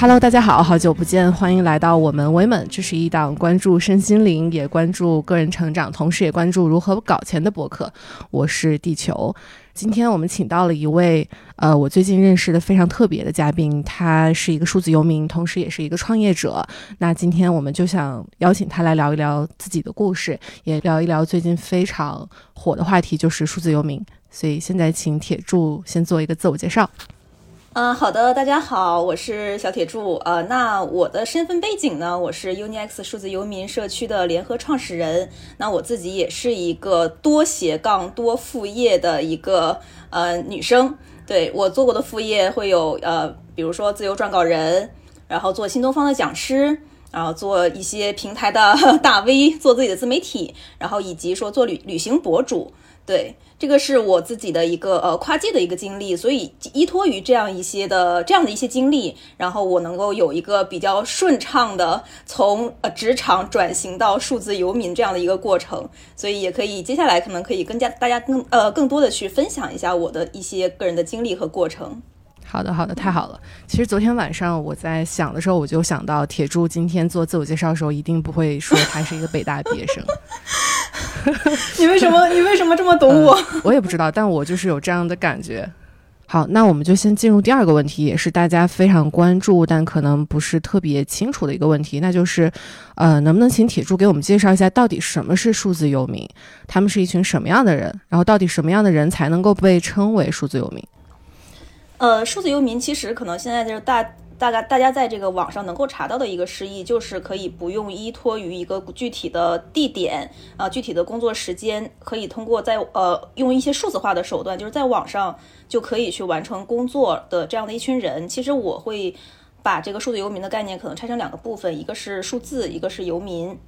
Hello，大家好，好久不见，欢迎来到我们 Women，这是一档关注身心灵，也关注个人成长，同时也关注如何搞钱的博客。我是地球。今天我们请到了一位呃，我最近认识的非常特别的嘉宾，他是一个数字游民，同时也是一个创业者。那今天我们就想邀请他来聊一聊自己的故事，也聊一聊最近非常火的话题，就是数字游民。所以现在请铁柱先做一个自我介绍。嗯，好的，大家好，我是小铁柱。呃，那我的身份背景呢？我是 UniX 数字游民社区的联合创始人。那我自己也是一个多斜杠多副业的一个呃女生。对我做过的副业会有呃，比如说自由撰稿人，然后做新东方的讲师，然后做一些平台的 大 V，做自己的自媒体，然后以及说做旅旅行博主。对。这个是我自己的一个呃跨界的一个经历，所以依托于这样一些的这样的一些经历，然后我能够有一个比较顺畅的从呃职场转型到数字游民这样的一个过程，所以也可以接下来可能可以更加大家更呃更多的去分享一下我的一些个人的经历和过程。好的，好的，太好了。其实昨天晚上我在想的时候，我就想到铁柱今天做自我介绍的时候，一定不会说他是一个北大毕业生。你为什么？你为什么这么懂我？我也不知道，但我就是有这样的感觉。好，那我们就先进入第二个问题，也是大家非常关注，但可能不是特别清楚的一个问题，那就是，呃，能不能请铁柱给我们介绍一下，到底什么是数字游民？他们是一群什么样的人？然后，到底什么样的人才能够被称为数字游民？呃，数字游民其实可能现在就是大大概大家在这个网上能够查到的一个释义，就是可以不用依托于一个具体的地点啊，具体的工作时间，可以通过在呃用一些数字化的手段，就是在网上就可以去完成工作的这样的一群人。其实我会把这个数字游民的概念可能拆成两个部分，一个是数字，一个是游民。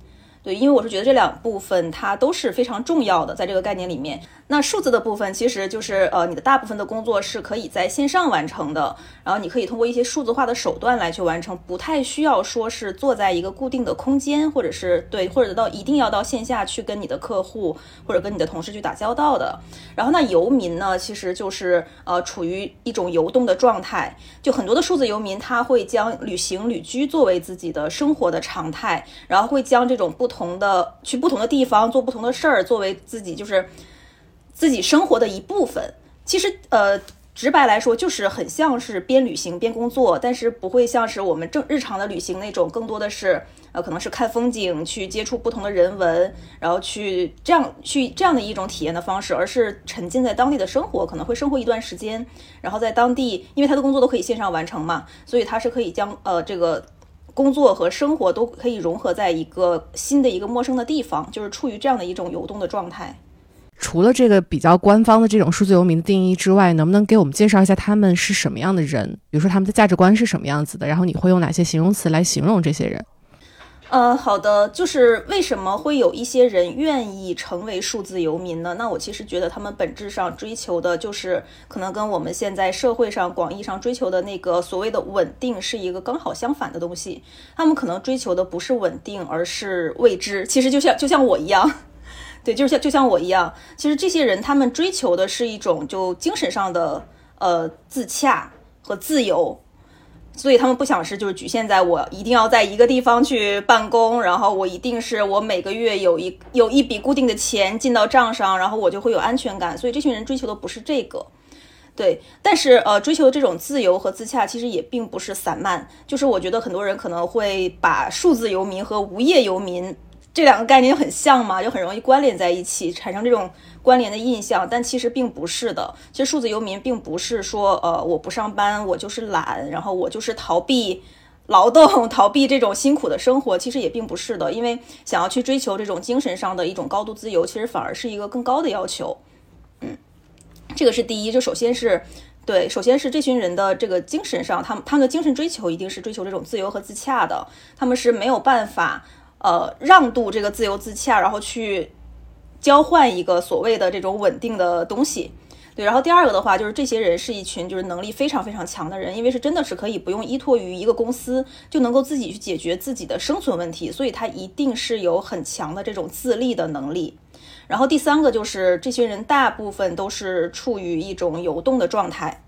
对，因为我是觉得这两部分它都是非常重要的，在这个概念里面。那数字的部分其实就是呃，你的大部分的工作是可以在线上完成的，然后你可以通过一些数字化的手段来去完成，不太需要说是坐在一个固定的空间，或者是对，或者到一定要到线下去跟你的客户或者跟你的同事去打交道的。然后那游民呢，其实就是呃处于一种游动的状态，就很多的数字游民他会将旅行旅居作为自己的生活的常态，然后会将这种不同的去不同的地方做不同的事儿作为自己就是。自己生活的一部分，其实呃，直白来说就是很像是边旅行边工作，但是不会像是我们正日常的旅行那种，更多的是呃，可能是看风景，去接触不同的人文，然后去这样去这样的一种体验的方式，而是沉浸在当地的生活，可能会生活一段时间，然后在当地，因为他的工作都可以线上完成嘛，所以他是可以将呃这个工作和生活都可以融合在一个新的一个陌生的地方，就是处于这样的一种游动的状态。除了这个比较官方的这种数字游民的定义之外，能不能给我们介绍一下他们是什么样的人？比如说他们的价值观是什么样子的？然后你会用哪些形容词来形容这些人？呃，好的，就是为什么会有一些人愿意成为数字游民呢？那我其实觉得他们本质上追求的就是可能跟我们现在社会上广义上追求的那个所谓的稳定是一个刚好相反的东西。他们可能追求的不是稳定，而是未知。其实就像就像我一样。对，就是像就像我一样，其实这些人他们追求的是一种就精神上的呃自洽和自由，所以他们不想是就是局限在我一定要在一个地方去办公，然后我一定是我每个月有一有一笔固定的钱进到账上，然后我就会有安全感。所以这群人追求的不是这个，对，但是呃追求这种自由和自洽其实也并不是散漫，就是我觉得很多人可能会把数字游民和无业游民。这两个概念很像嘛，就很容易关联在一起，产生这种关联的印象。但其实并不是的。其实数字游民并不是说，呃，我不上班，我就是懒，然后我就是逃避劳动，逃避这种辛苦的生活。其实也并不是的，因为想要去追求这种精神上的一种高度自由，其实反而是一个更高的要求。嗯，这个是第一。就首先是对，首先是这群人的这个精神上，他们他们的精神追求一定是追求这种自由和自洽的，他们是没有办法。呃，让渡这个自由自洽，然后去交换一个所谓的这种稳定的东西，对。然后第二个的话，就是这些人是一群就是能力非常非常强的人，因为是真的是可以不用依托于一个公司就能够自己去解决自己的生存问题，所以他一定是有很强的这种自立的能力。然后第三个就是这些人大部分都是处于一种游动的状态。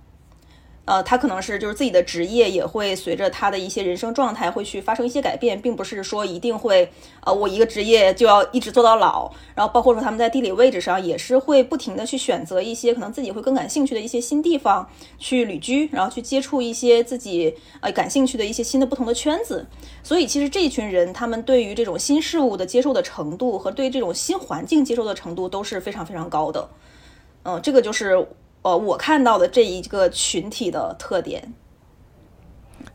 呃，他可能是就是自己的职业也会随着他的一些人生状态会去发生一些改变，并不是说一定会，呃，我一个职业就要一直做到老。然后包括说他们在地理位置上也是会不停的去选择一些可能自己会更感兴趣的一些新地方去旅居，然后去接触一些自己呃感兴趣的一些新的不同的圈子。所以其实这一群人他们对于这种新事物的接受的程度和对这种新环境接受的程度都是非常非常高的。嗯，这个就是。呃，我看到的这一个群体的特点，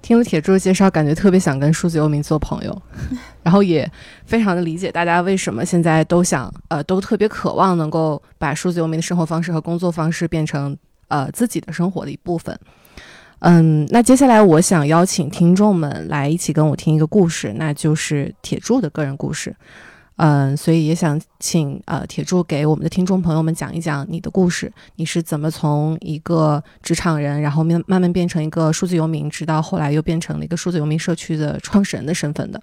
听了铁柱的介绍，感觉特别想跟数字游民做朋友，然后也非常的理解大家为什么现在都想，呃，都特别渴望能够把数字游民的生活方式和工作方式变成呃自己的生活的一部分。嗯，那接下来我想邀请听众们来一起跟我听一个故事，那就是铁柱的个人故事。嗯，所以也想请呃铁柱给我们的听众朋友们讲一讲你的故事，你是怎么从一个职场人，然后慢慢慢变成一个数字游民，直到后来又变成了一个数字游民社区的创始人的身份的。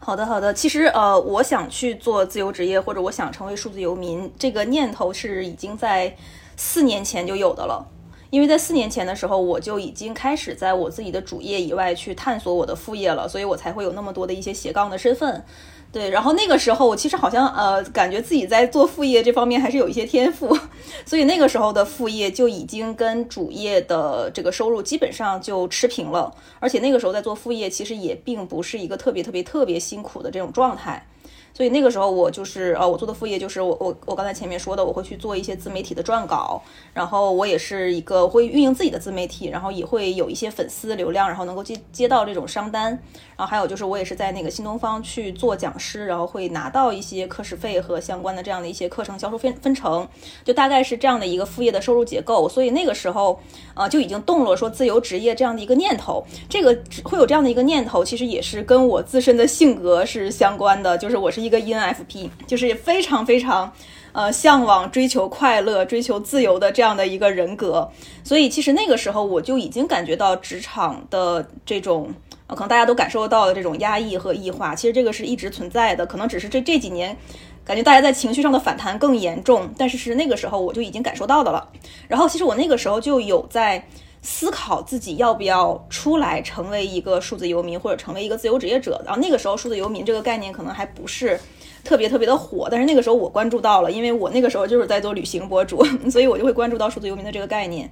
好的，好的。其实呃，我想去做自由职业，或者我想成为数字游民，这个念头是已经在四年前就有的了。因为在四年前的时候，我就已经开始在我自己的主业以外去探索我的副业了，所以我才会有那么多的一些斜杠的身份。对，然后那个时候我其实好像呃，感觉自己在做副业这方面还是有一些天赋，所以那个时候的副业就已经跟主业的这个收入基本上就持平了，而且那个时候在做副业其实也并不是一个特别特别特别辛苦的这种状态。所以那个时候我就是呃，我做的副业就是我我我刚才前面说的，我会去做一些自媒体的撰稿，然后我也是一个会运营自己的自媒体，然后也会有一些粉丝流量，然后能够接接到这种商单，然后还有就是我也是在那个新东方去做讲师，然后会拿到一些课时费和相关的这样的一些课程销售分分成，就大概是这样的一个副业的收入结构。所以那个时候呃就已经动了说自由职业这样的一个念头，这个会有这样的一个念头，其实也是跟我自身的性格是相关的，就是我是。一个 ENFP 就是非常非常，呃，向往追求快乐、追求自由的这样的一个人格，所以其实那个时候我就已经感觉到职场的这种，可能大家都感受到的这种压抑和异化，其实这个是一直存在的，可能只是这这几年，感觉大家在情绪上的反弹更严重，但是是那个时候我就已经感受到的了。然后其实我那个时候就有在思考自己要不要出来成为一个数字游民，或者成为一个自由职业者。然后那个时候，数字游民这个概念可能还不是特别特别的火，但是那个时候我关注到了，因为我那个时候就是在做旅行博主，所以我就会关注到数字游民的这个概念。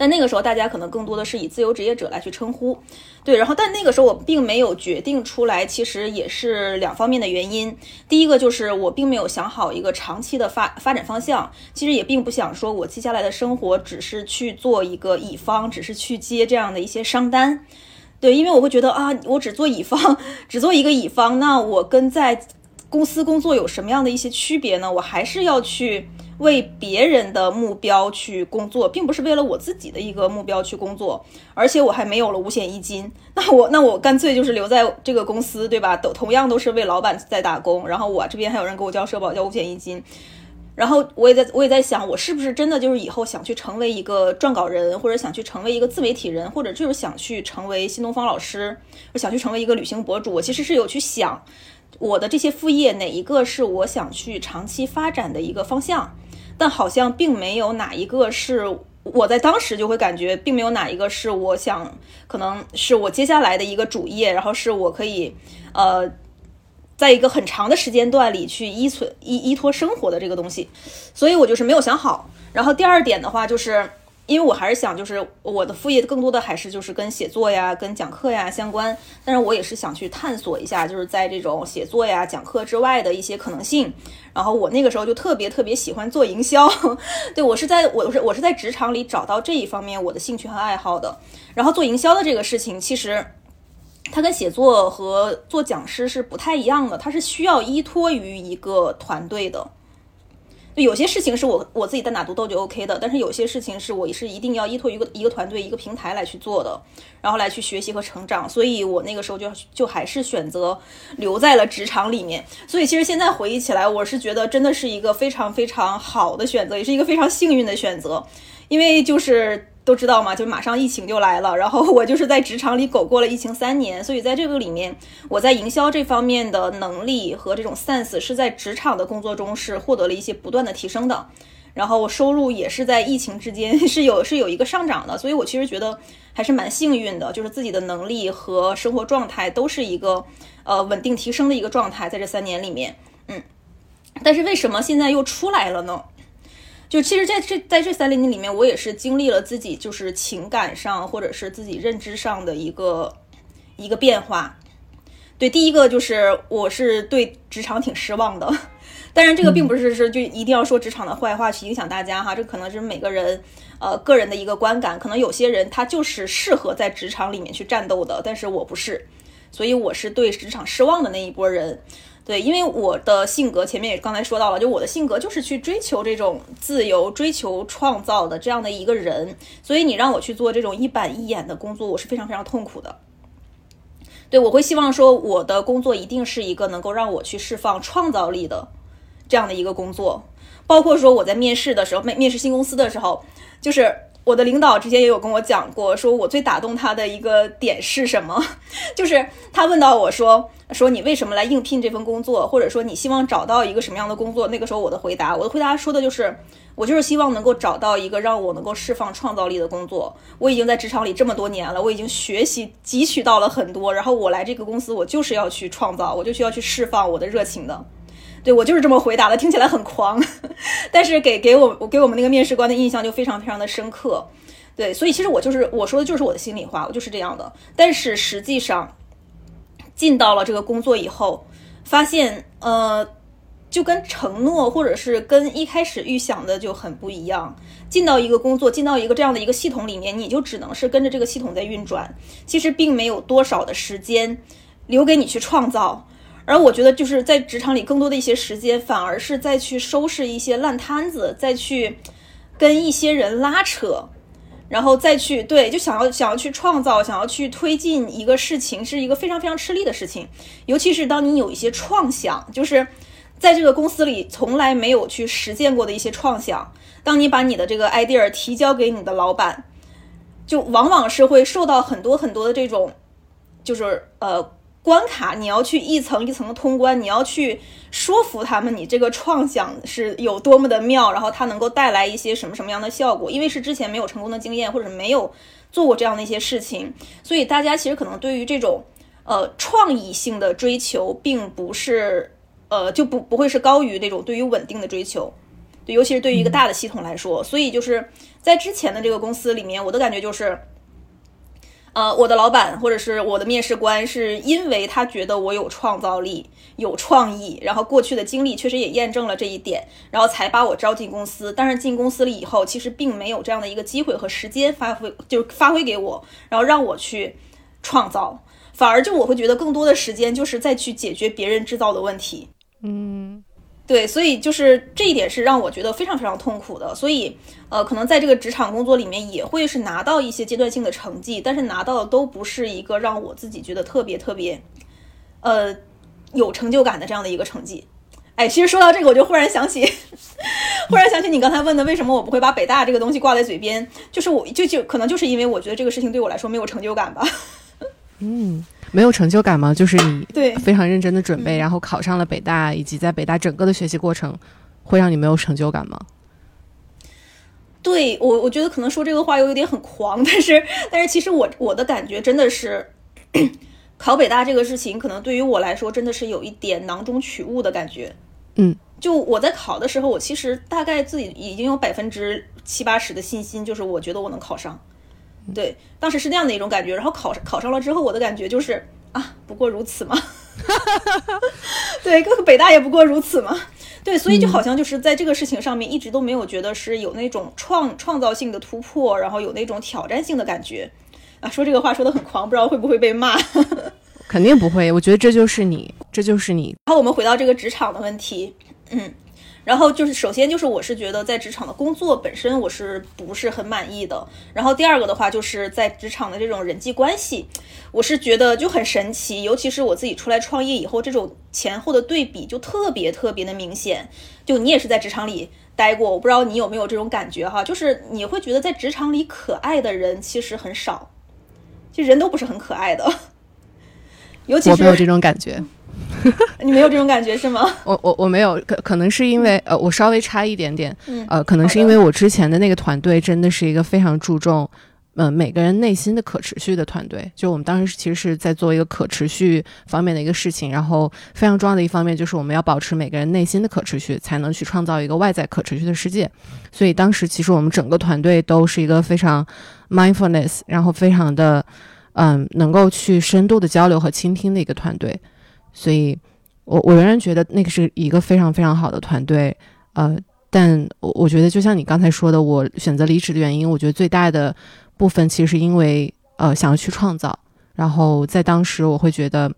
但那个时候，大家可能更多的是以自由职业者来去称呼，对。然后，但那个时候我并没有决定出来，其实也是两方面的原因。第一个就是我并没有想好一个长期的发发展方向，其实也并不想说我接下来的生活只是去做一个乙方，只是去接这样的一些商单，对。因为我会觉得啊，我只做乙方，只做一个乙方，那我跟在公司工作有什么样的一些区别呢？我还是要去。为别人的目标去工作，并不是为了我自己的一个目标去工作，而且我还没有了五险一金，那我那我干脆就是留在这个公司，对吧？都同样都是为老板在打工，然后我这边还有人给我交社保、交五险一金，然后我也在我也在想，我是不是真的就是以后想去成为一个撰稿人，或者想去成为一个自媒体人，或者就是想去成为新东方老师，我想去成为一个旅行博主？我其实是有去想，我的这些副业哪一个是我想去长期发展的一个方向。但好像并没有哪一个是我在当时就会感觉，并没有哪一个是我想，可能是我接下来的一个主业，然后是我可以，呃，在一个很长的时间段里去依存依依托生活的这个东西，所以我就是没有想好。然后第二点的话就是。因为我还是想，就是我的副业更多的还是就是跟写作呀、跟讲课呀相关，但是我也是想去探索一下，就是在这种写作呀、讲课之外的一些可能性。然后我那个时候就特别特别喜欢做营销，对我是在我是我是在职场里找到这一方面我的兴趣和爱好的。然后做营销的这个事情，其实它跟写作和做讲师是不太一样的，它是需要依托于一个团队的。就有些事情是我我自己单打独斗就 OK 的，但是有些事情是我是一定要依托一个一个团队一个平台来去做的，然后来去学习和成长。所以我那个时候就就还是选择留在了职场里面。所以其实现在回忆起来，我是觉得真的是一个非常非常好的选择，也是一个非常幸运的选择，因为就是。都知道吗？就马上疫情就来了，然后 我就是在职场里苟过了疫情三年，所以在这个里面，我在营销这方面的能力和这种 sense 是在职场的工作中是获得了一些不断的提升的。然后收入也是在疫情之间 是有是有一个上涨的，所以我其实觉得还是蛮幸运的，就是自己的能力和生活状态都是一个呃稳定提升的一个状态，在这三年里面，嗯，但是为什么现在又出来了呢？就其实在这在这三年里面，我也是经历了自己就是情感上或者是自己认知上的一个一个变化。对，第一个就是我是对职场挺失望的，当然这个并不是是就一定要说职场的坏话去影响大家哈，这可能是每个人呃个人的一个观感，可能有些人他就是适合在职场里面去战斗的，但是我不是，所以我是对职场失望的那一波人。对，因为我的性格前面也刚才说到了，就我的性格就是去追求这种自由、追求创造的这样的一个人，所以你让我去做这种一板一眼的工作，我是非常非常痛苦的。对，我会希望说我的工作一定是一个能够让我去释放创造力的这样的一个工作，包括说我在面试的时候，面面试新公司的时候，就是我的领导之前也有跟我讲过，说我最打动他的一个点是什么，就是他问到我说说你为什么来应聘这份工作，或者说你希望找到一个什么样的工作？那个时候我的回答，我的回答说的就是。我就是希望能够找到一个让我能够释放创造力的工作。我已经在职场里这么多年了，我已经学习汲取到了很多。然后我来这个公司，我就是要去创造，我就需要去释放我的热情的。对我就是这么回答的，听起来很狂，但是给给我我给我们那个面试官的印象就非常非常的深刻。对，所以其实我就是我说的就是我的心里话，我就是这样的。但是实际上进到了这个工作以后，发现呃。就跟承诺，或者是跟一开始预想的就很不一样。进到一个工作，进到一个这样的一个系统里面，你就只能是跟着这个系统在运转，其实并没有多少的时间留给你去创造。而我觉得，就是在职场里更多的一些时间，反而是在去收拾一些烂摊子，再去跟一些人拉扯，然后再去对，就想要想要去创造，想要去推进一个事情，是一个非常非常吃力的事情。尤其是当你有一些创想，就是。在这个公司里从来没有去实践过的一些创想，当你把你的这个 idea 提交给你的老板，就往往是会受到很多很多的这种，就是呃关卡，你要去一层一层的通关，你要去说服他们你这个创想是有多么的妙，然后它能够带来一些什么什么样的效果，因为是之前没有成功的经验，或者没有做过这样的一些事情，所以大家其实可能对于这种呃创意性的追求并不是。呃，就不不会是高于那种对于稳定的追求，对，尤其是对于一个大的系统来说，所以就是在之前的这个公司里面，我的感觉就是，呃，我的老板或者是我的面试官，是因为他觉得我有创造力、有创意，然后过去的经历确实也验证了这一点，然后才把我招进公司。但是进公司了以后，其实并没有这样的一个机会和时间发挥，就发挥给我，然后让我去创造，反而就我会觉得更多的时间就是再去解决别人制造的问题。嗯，对，所以就是这一点是让我觉得非常非常痛苦的。所以，呃，可能在这个职场工作里面也会是拿到一些阶段性的成绩，但是拿到的都不是一个让我自己觉得特别特别，呃，有成就感的这样的一个成绩。哎，其实说到这个，我就忽然想起，忽然想起你刚才问的，为什么我不会把北大这个东西挂在嘴边？就是我就就可能就是因为我觉得这个事情对我来说没有成就感吧。嗯。没有成就感吗？就是你对非常认真的准备，然后考上了北大，以及在北大整个的学习过程，会让你没有成就感吗？对我，我觉得可能说这个话又有点很狂，但是但是其实我我的感觉真的是，考北大这个事情，可能对于我来说真的是有一点囊中取物的感觉。嗯，就我在考的时候，我其实大概自己已经有百分之七八十的信心，就是我觉得我能考上。对，当时是那样的一种感觉，然后考考上了之后，我的感觉就是啊，不过如此嘛。对，北大也不过如此嘛。对，所以就好像就是在这个事情上面，一直都没有觉得是有那种创创造性的突破，然后有那种挑战性的感觉。啊，说这个话说的很狂，不知道会不会被骂。肯定不会，我觉得这就是你，这就是你。然后我们回到这个职场的问题，嗯。然后就是，首先就是我是觉得在职场的工作本身我是不是很满意的。然后第二个的话，就是在职场的这种人际关系，我是觉得就很神奇。尤其是我自己出来创业以后，这种前后的对比就特别特别的明显。就你也是在职场里待过，我不知道你有没有这种感觉哈，就是你会觉得在职场里可爱的人其实很少，就人都不是很可爱的。尤其是我没有这种感觉。你没有这种感觉是吗？我我我没有，可可能是因为呃，我稍微差一点点，嗯呃，可能是因为我之前的那个团队真的是一个非常注重。嗯，每个人内心的可持续的团队，就我们当时其实是在做一个可持续方面的一个事情，然后非常重要的一方面就是我们要保持每个人内心的可持续，才能去创造一个外在可持续的世界。所以当时其实我们整个团队都是一个非常 mindfulness，然后非常的嗯能够去深度的交流和倾听的一个团队。所以我我仍然觉得那个是一个非常非常好的团队。呃，但我我觉得就像你刚才说的，我选择离职的原因，我觉得最大的。部分其实是因为呃想要去创造，然后在当时我会觉得，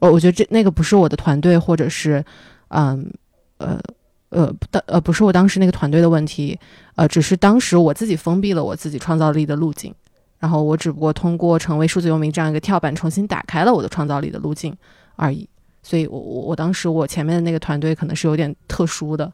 我我觉得这那个不是我的团队，或者是嗯呃呃当呃不是我当时那个团队的问题，呃只是当时我自己封闭了我自己创造力的路径，然后我只不过通过成为数字游民这样一个跳板，重新打开了我的创造力的路径而已。所以我我我当时我前面的那个团队可能是有点特殊的。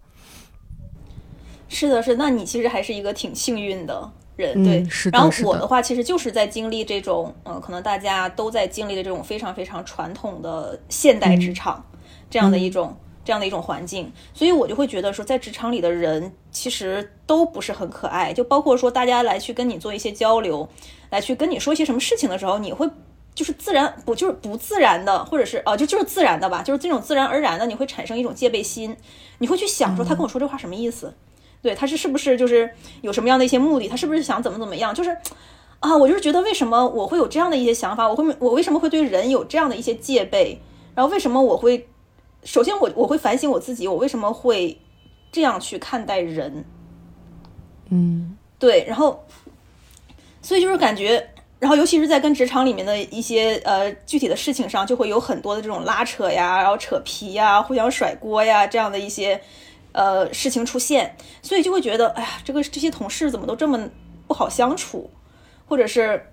是的，是，那你其实还是一个挺幸运的。人对，是然后我的话其实就是在经历这种，嗯，可能大家都在经历的这种非常非常传统的现代职场这样的一种这样的一种环境，所以我就会觉得说，在职场里的人其实都不是很可爱，就包括说大家来去跟你做一些交流，来去跟你说一些什么事情的时候，你会就是自然不就是不自然的，或者是啊就就是自然的吧，就是这种自然而然的，你会产生一种戒备心，你会去想说他跟我说这话什么意思。对，他是是不是就是有什么样的一些目的？他是不是想怎么怎么样？就是啊，我就是觉得为什么我会有这样的一些想法？我会我为什么会对人有这样的一些戒备？然后为什么我会首先我我会反省我自己，我为什么会这样去看待人？嗯，对，然后所以就是感觉，然后尤其是在跟职场里面的一些呃具体的事情上，就会有很多的这种拉扯呀，然后扯皮呀，互相甩锅呀这样的一些。呃，事情出现，所以就会觉得，哎呀，这个这些同事怎么都这么不好相处，或者是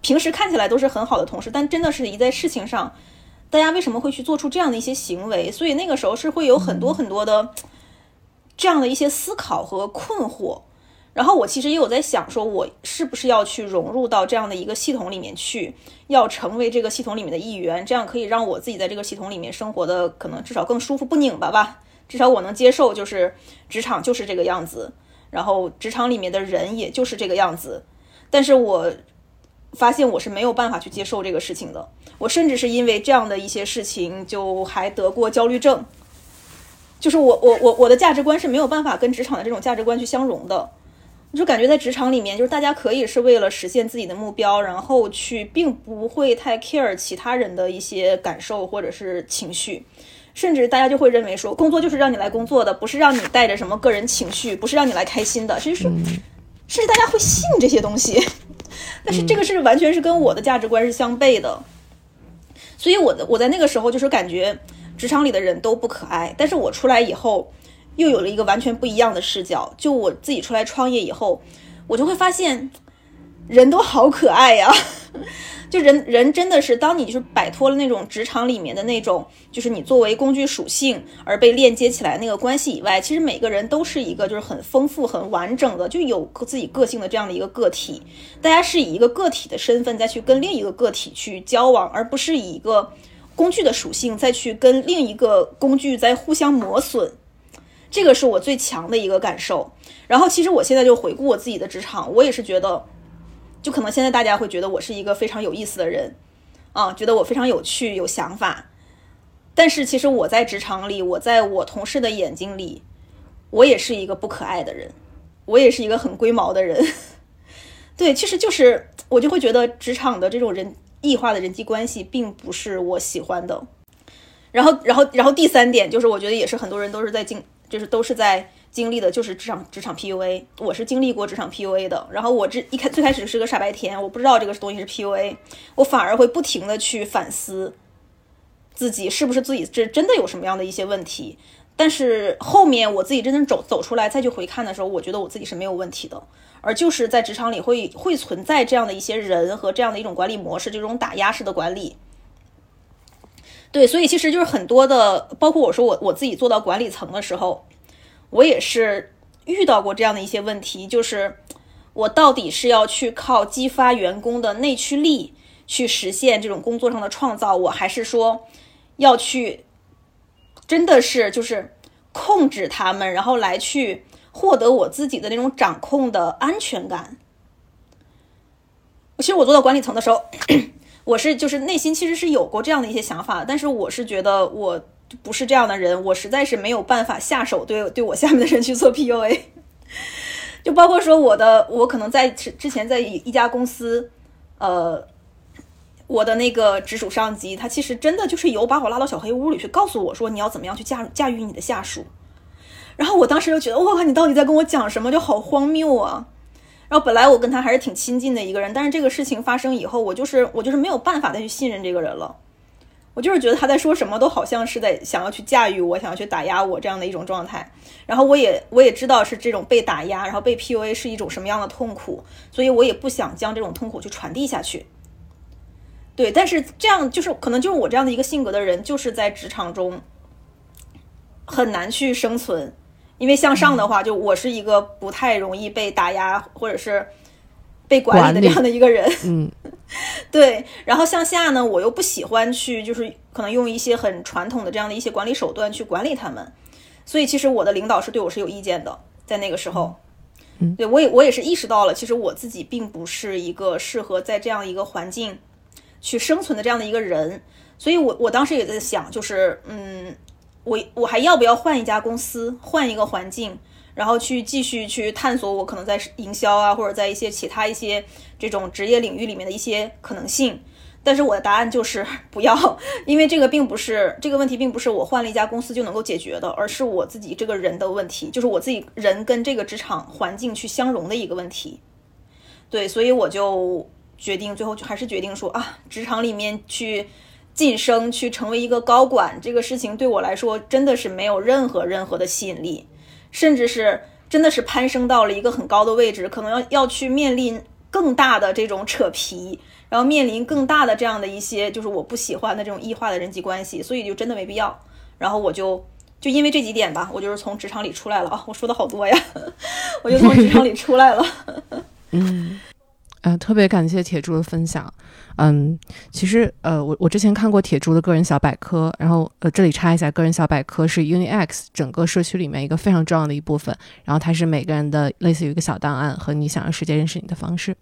平时看起来都是很好的同事，但真的是一在事情上，大家为什么会去做出这样的一些行为？所以那个时候是会有很多很多的这样的一些思考和困惑。然后我其实也有在想，说我是不是要去融入到这样的一个系统里面去，要成为这个系统里面的一员，这样可以让我自己在这个系统里面生活的可能至少更舒服，不拧巴吧。至少我能接受，就是职场就是这个样子，然后职场里面的人也就是这个样子。但是我发现我是没有办法去接受这个事情的。我甚至是因为这样的一些事情，就还得过焦虑症。就是我我我我的价值观是没有办法跟职场的这种价值观去相融的。就感觉在职场里面，就是大家可以是为了实现自己的目标，然后去并不会太 care 其他人的一些感受或者是情绪。甚至大家就会认为说，工作就是让你来工作的，不是让你带着什么个人情绪，不是让你来开心的。其实是，甚至大家会信这些东西。但是这个是完全是跟我的价值观是相悖的。所以我的我在那个时候就是感觉职场里的人都不可爱。但是我出来以后，又有了一个完全不一样的视角。就我自己出来创业以后，我就会发现，人都好可爱呀。就人人真的是，当你就是摆脱了那种职场里面的那种，就是你作为工具属性而被链接起来那个关系以外，其实每个人都是一个就是很丰富、很完整的，就有自己个性的这样的一个个体。大家是以一个个体的身份再去跟另一个个体去交往，而不是以一个工具的属性再去跟另一个工具在互相磨损。这个是我最强的一个感受。然后，其实我现在就回顾我自己的职场，我也是觉得。就可能现在大家会觉得我是一个非常有意思的人，啊，觉得我非常有趣、有想法。但是其实我在职场里，我在我同事的眼睛里，我也是一个不可爱的人，我也是一个很龟毛的人。对，其实就是我就会觉得职场的这种人异化的人际关系并不是我喜欢的。然后，然后，然后第三点就是，我觉得也是很多人都是在经，就是都是在。经历的就是职场职场 PUA，我是经历过职场 PUA 的。然后我这一开最开始是个傻白甜，我不知道这个东西是 PUA，我反而会不停的去反思自己是不是自己这真的有什么样的一些问题。但是后面我自己真正走走出来再去回看的时候，我觉得我自己是没有问题的，而就是在职场里会会存在这样的一些人和这样的一种管理模式，这种打压式的管理。对，所以其实就是很多的，包括我说我我自己做到管理层的时候。我也是遇到过这样的一些问题，就是我到底是要去靠激发员工的内驱力去实现这种工作上的创造，我还是说要去，真的是就是控制他们，然后来去获得我自己的那种掌控的安全感。其实我做到管理层的时候，我是就是内心其实是有过这样的一些想法，但是我是觉得我不是这样的人，我实在是没有办法下手对对我下面的人去做 PUA。就包括说我的，我可能在之前在一家公司，呃，我的那个直属上级，他其实真的就是有把我拉到小黑屋里去，告诉我说你要怎么样去驾驾驭你的下属。然后我当时就觉得，我靠，你到底在跟我讲什么？就好荒谬啊！然后本来我跟他还是挺亲近的一个人，但是这个事情发生以后，我就是我就是没有办法再去信任这个人了。我就是觉得他在说什么都好像是在想要去驾驭我，想要去打压我这样的一种状态。然后我也我也知道是这种被打压，然后被 PUA 是一种什么样的痛苦，所以我也不想将这种痛苦去传递下去。对，但是这样就是可能就是我这样的一个性格的人，就是在职场中很难去生存，因为向上的话，就我是一个不太容易被打压或者是。被管理的这样的一个人，嗯，对。然后向下呢，我又不喜欢去，就是可能用一些很传统的这样的一些管理手段去管理他们。所以其实我的领导是对我是有意见的，在那个时候，嗯，对我也我也是意识到了，其实我自己并不是一个适合在这样一个环境去生存的这样的一个人。所以我我当时也在想，就是嗯，我我还要不要换一家公司，换一个环境？然后去继续去探索我可能在营销啊，或者在一些其他一些这种职业领域里面的一些可能性，但是我的答案就是 不要，因为这个并不是这个问题，并不是我换了一家公司就能够解决的，而是我自己这个人的问题，就是我自己人跟这个职场环境去相融的一个问题。对，所以我就决定最后就还是决定说啊，职场里面去晋升，去成为一个高管，这个事情对我来说真的是没有任何任何的吸引力。甚至是真的是攀升到了一个很高的位置，可能要要去面临更大的这种扯皮，然后面临更大的这样的一些就是我不喜欢的这种异化的人际关系，所以就真的没必要。然后我就就因为这几点吧，我就是从职场里出来了啊！我说的好多呀，我就从职场里出来了。嗯。嗯，特别感谢铁柱的分享。嗯，其实呃，我我之前看过铁柱的个人小百科，然后呃，这里插一下，个人小百科是 UniX 整个社区里面一个非常重要的一部分。然后它是每个人的类似于一个小档案和你想让世界认识你的方式。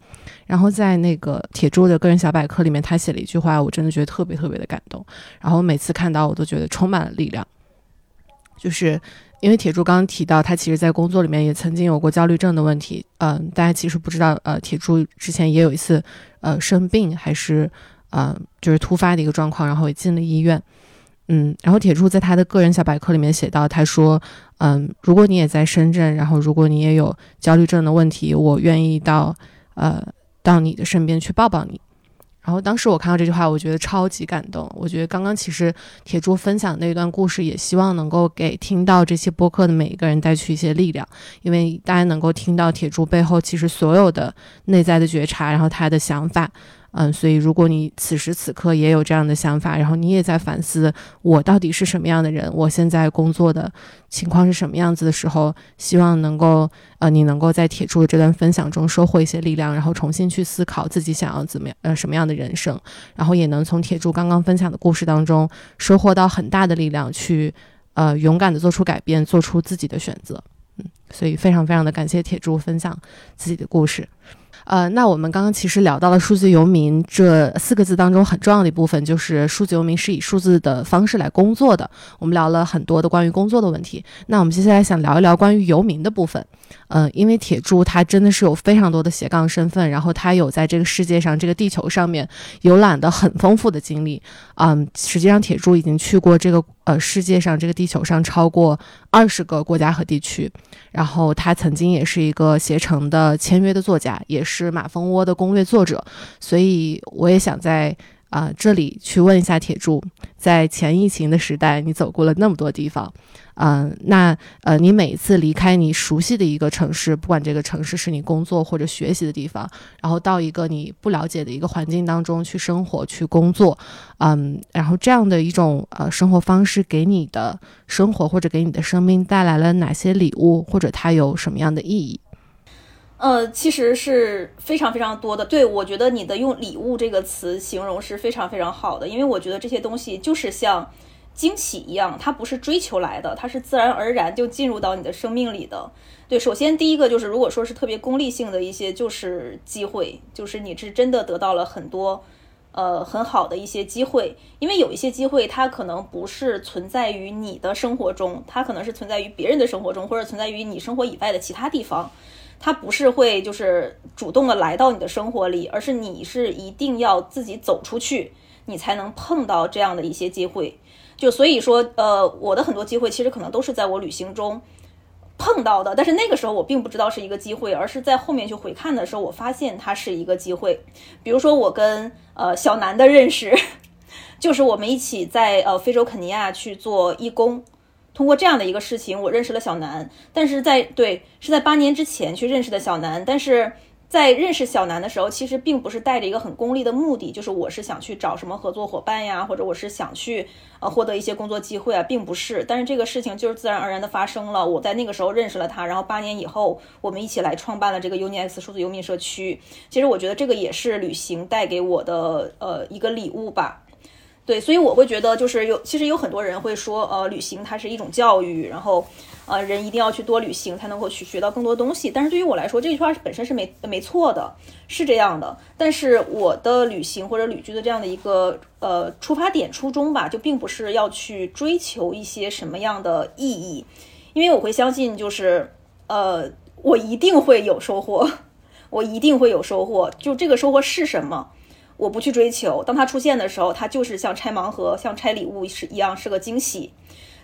然后在那个铁柱的个人小百科里面，他写了一句话，我真的觉得特别特别的感动。然后每次看到我都觉得充满了力量，就是。因为铁柱刚刚提到，他其实，在工作里面也曾经有过焦虑症的问题。嗯，大家其实不知道，呃，铁柱之前也有一次，呃，生病还是，呃，就是突发的一个状况，然后也进了医院。嗯，然后铁柱在他的个人小百科里面写到，他说，嗯，如果你也在深圳，然后如果你也有焦虑症的问题，我愿意到，呃，到你的身边去抱抱你。然后当时我看到这句话，我觉得超级感动。我觉得刚刚其实铁柱分享那段故事，也希望能够给听到这些播客的每一个人带去一些力量，因为大家能够听到铁柱背后其实所有的内在的觉察，然后他的想法。嗯，所以如果你此时此刻也有这样的想法，然后你也在反思我到底是什么样的人，我现在工作的情况是什么样子的时候，希望能够呃，你能够在铁柱的这段分享中收获一些力量，然后重新去思考自己想要怎么样呃什么样的人生，然后也能从铁柱刚刚分享的故事当中收获到很大的力量，去呃勇敢的做出改变，做出自己的选择。嗯，所以非常非常的感谢铁柱分享自己的故事。呃，那我们刚刚其实聊到了数字游民这四个字当中很重要的一部分，就是数字游民是以数字的方式来工作的。我们聊了很多的关于工作的问题，那我们接下来想聊一聊关于游民的部分。嗯，因为铁柱他真的是有非常多的斜杠身份，然后他有在这个世界上、这个地球上面游览的很丰富的经历。嗯，实际上铁柱已经去过这个呃世界上、这个地球上超过二十个国家和地区。然后他曾经也是一个携程的签约的作家，也是马蜂窝的攻略作者。所以我也想在。啊，这里去问一下铁柱，在前疫情的时代，你走过了那么多地方，嗯，那呃，你每一次离开你熟悉的一个城市，不管这个城市是你工作或者学习的地方，然后到一个你不了解的一个环境当中去生活、去工作，嗯，然后这样的一种呃生活方式，给你的生活或者给你的生命带来了哪些礼物，或者它有什么样的意义？呃，其实是非常非常多的。对我觉得你的用“礼物”这个词形容是非常非常好的，因为我觉得这些东西就是像惊喜一样，它不是追求来的，它是自然而然就进入到你的生命里的。对，首先第一个就是，如果说是特别功利性的一些，就是机会，就是你是真的得到了很多。呃，很好的一些机会，因为有一些机会，它可能不是存在于你的生活中，它可能是存在于别人的生活中，或者存在于你生活以外的其他地方。它不是会就是主动的来到你的生活里，而是你是一定要自己走出去，你才能碰到这样的一些机会。就所以说，呃，我的很多机会其实可能都是在我旅行中。碰到的，但是那个时候我并不知道是一个机会，而是在后面去回看的时候，我发现它是一个机会。比如说我跟呃小南的认识，就是我们一起在呃非洲肯尼亚去做义工，通过这样的一个事情，我认识了小南。但是在对是在八年之前去认识的小南，但是。在认识小南的时候，其实并不是带着一个很功利的目的，就是我是想去找什么合作伙伴呀，或者我是想去呃获得一些工作机会啊，并不是。但是这个事情就是自然而然的发生了。我在那个时候认识了他，然后八年以后，我们一起来创办了这个 UniX 数字游民社区。其实我觉得这个也是旅行带给我的呃一个礼物吧。对，所以我会觉得就是有，其实有很多人会说，呃，旅行它是一种教育，然后。呃，人一定要去多旅行，才能够去学到更多东西。但是对于我来说，这句话本身是没没错的，是这样的。但是我的旅行或者旅居的这样的一个呃出发点初衷吧，就并不是要去追求一些什么样的意义，因为我会相信，就是呃，我一定会有收获，我一定会有收获。就这个收获是什么，我不去追求。当它出现的时候，它就是像拆盲盒、像拆礼物是一样，是个惊喜。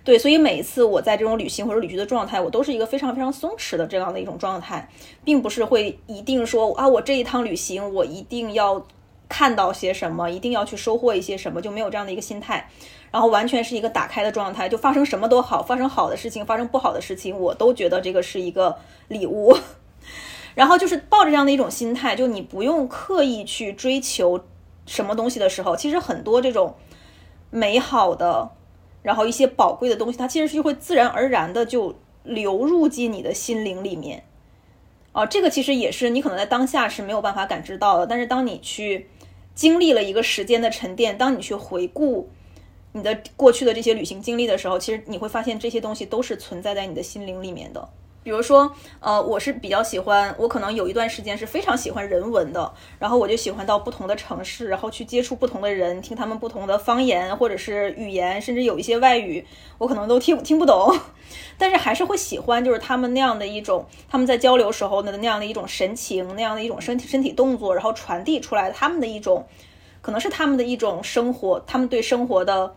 对，所以每一次我在这种旅行或者旅居的状态，我都是一个非常非常松弛的这样的一种状态，并不是会一定说啊，我这一趟旅行我一定要看到些什么，一定要去收获一些什么，就没有这样的一个心态，然后完全是一个打开的状态，就发生什么都好，发生好的事情，发生不好的事情，我都觉得这个是一个礼物，然后就是抱着这样的一种心态，就你不用刻意去追求什么东西的时候，其实很多这种美好的。然后一些宝贵的东西，它其实是会自然而然的就流入进你的心灵里面，啊，这个其实也是你可能在当下是没有办法感知到的，但是当你去经历了一个时间的沉淀，当你去回顾你的过去的这些旅行经历的时候，其实你会发现这些东西都是存在在你的心灵里面的。比如说，呃，我是比较喜欢，我可能有一段时间是非常喜欢人文的，然后我就喜欢到不同的城市，然后去接触不同的人，听他们不同的方言或者是语言，甚至有一些外语，我可能都听听不懂，但是还是会喜欢，就是他们那样的一种，他们在交流时候的那样的一种神情，那样的一种身体身体动作，然后传递出来他们的一种，可能是他们的一种生活，他们对生活的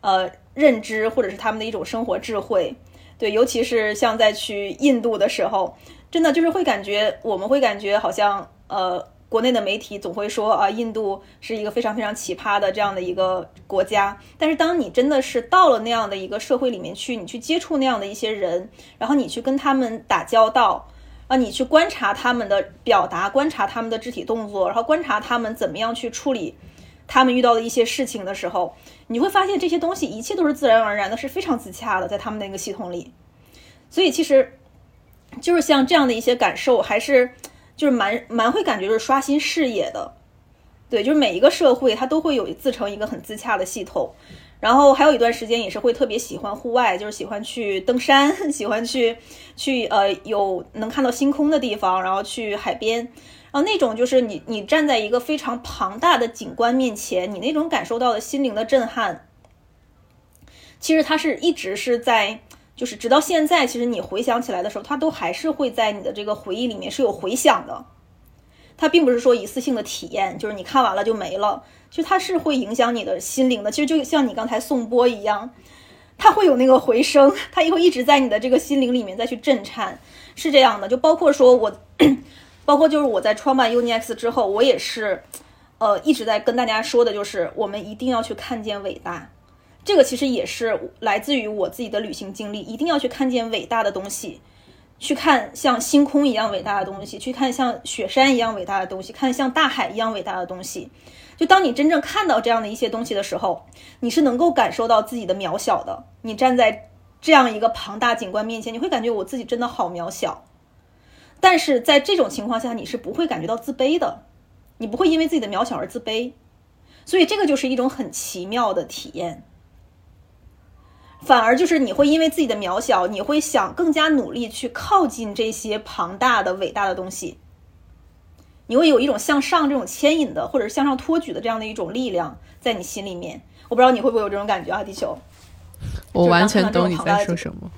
呃认知，或者是他们的一种生活智慧。对，尤其是像在去印度的时候，真的就是会感觉，我们会感觉好像，呃，国内的媒体总会说啊，印度是一个非常非常奇葩的这样的一个国家。但是当你真的是到了那样的一个社会里面去，你去接触那样的一些人，然后你去跟他们打交道，啊，你去观察他们的表达，观察他们的肢体动作，然后观察他们怎么样去处理他们遇到的一些事情的时候。你会发现这些东西一切都是自然而然的，是非常自洽的，在他们那个系统里。所以其实，就是像这样的一些感受，还是就是蛮蛮会感觉就是刷新视野的。对，就是每一个社会它都会有自成一个很自洽的系统。然后还有一段时间也是会特别喜欢户外，就是喜欢去登山，喜欢去去呃有能看到星空的地方，然后去海边。啊，那种就是你，你站在一个非常庞大的景观面前，你那种感受到的心灵的震撼，其实它是一直是在，就是直到现在，其实你回想起来的时候，它都还是会在你的这个回忆里面是有回响的。它并不是说一次性的体验，就是你看完了就没了，其实它是会影响你的心灵的。其实就像你刚才颂钵一样，它会有那个回声，它也会一直在你的这个心灵里面再去震颤，是这样的。就包括说我。包括就是我在创办 UniX 之后，我也是，呃，一直在跟大家说的，就是我们一定要去看见伟大。这个其实也是来自于我自己的旅行经历，一定要去看见伟大的东西，去看像星空一样伟大的东西，去看像雪山一样伟大的东西，看像大海一样伟大的东西。就当你真正看到这样的一些东西的时候，你是能够感受到自己的渺小的。你站在这样一个庞大景观面前，你会感觉我自己真的好渺小。但是在这种情况下，你是不会感觉到自卑的，你不会因为自己的渺小而自卑，所以这个就是一种很奇妙的体验。反而就是你会因为自己的渺小，你会想更加努力去靠近这些庞大的、伟大的东西。你会有一种向上这种牵引的，或者是向上托举的这样的一种力量在你心里面。我不知道你会不会有这种感觉啊，地球？我完全懂你在说什么。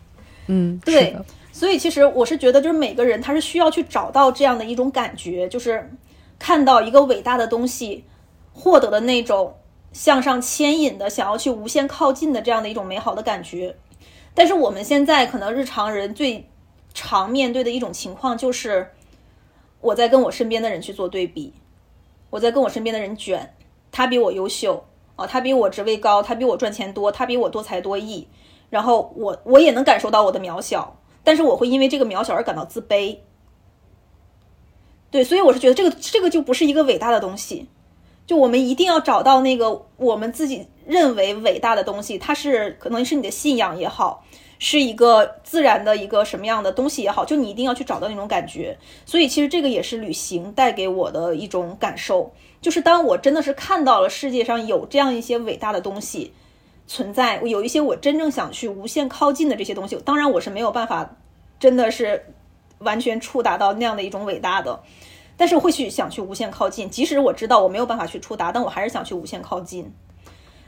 嗯，对。所以其实我是觉得，就是每个人他是需要去找到这样的一种感觉，就是看到一个伟大的东西，获得的那种。向上牵引的，想要去无限靠近的这样的一种美好的感觉，但是我们现在可能日常人最常面对的一种情况就是，我在跟我身边的人去做对比，我在跟我身边的人卷，他比我优秀啊，他比我职位高，他比我赚钱多，他比我多才多艺，然后我我也能感受到我的渺小，但是我会因为这个渺小而感到自卑。对，所以我是觉得这个这个就不是一个伟大的东西。就我们一定要找到那个我们自己认为伟大的东西，它是可能是你的信仰也好，是一个自然的一个什么样的东西也好，就你一定要去找到那种感觉。所以其实这个也是旅行带给我的一种感受，就是当我真的是看到了世界上有这样一些伟大的东西存在，有一些我真正想去无限靠近的这些东西，当然我是没有办法，真的是完全触达到那样的一种伟大的。但是会去想去无限靠近，即使我知道我没有办法去触达，但我还是想去无限靠近。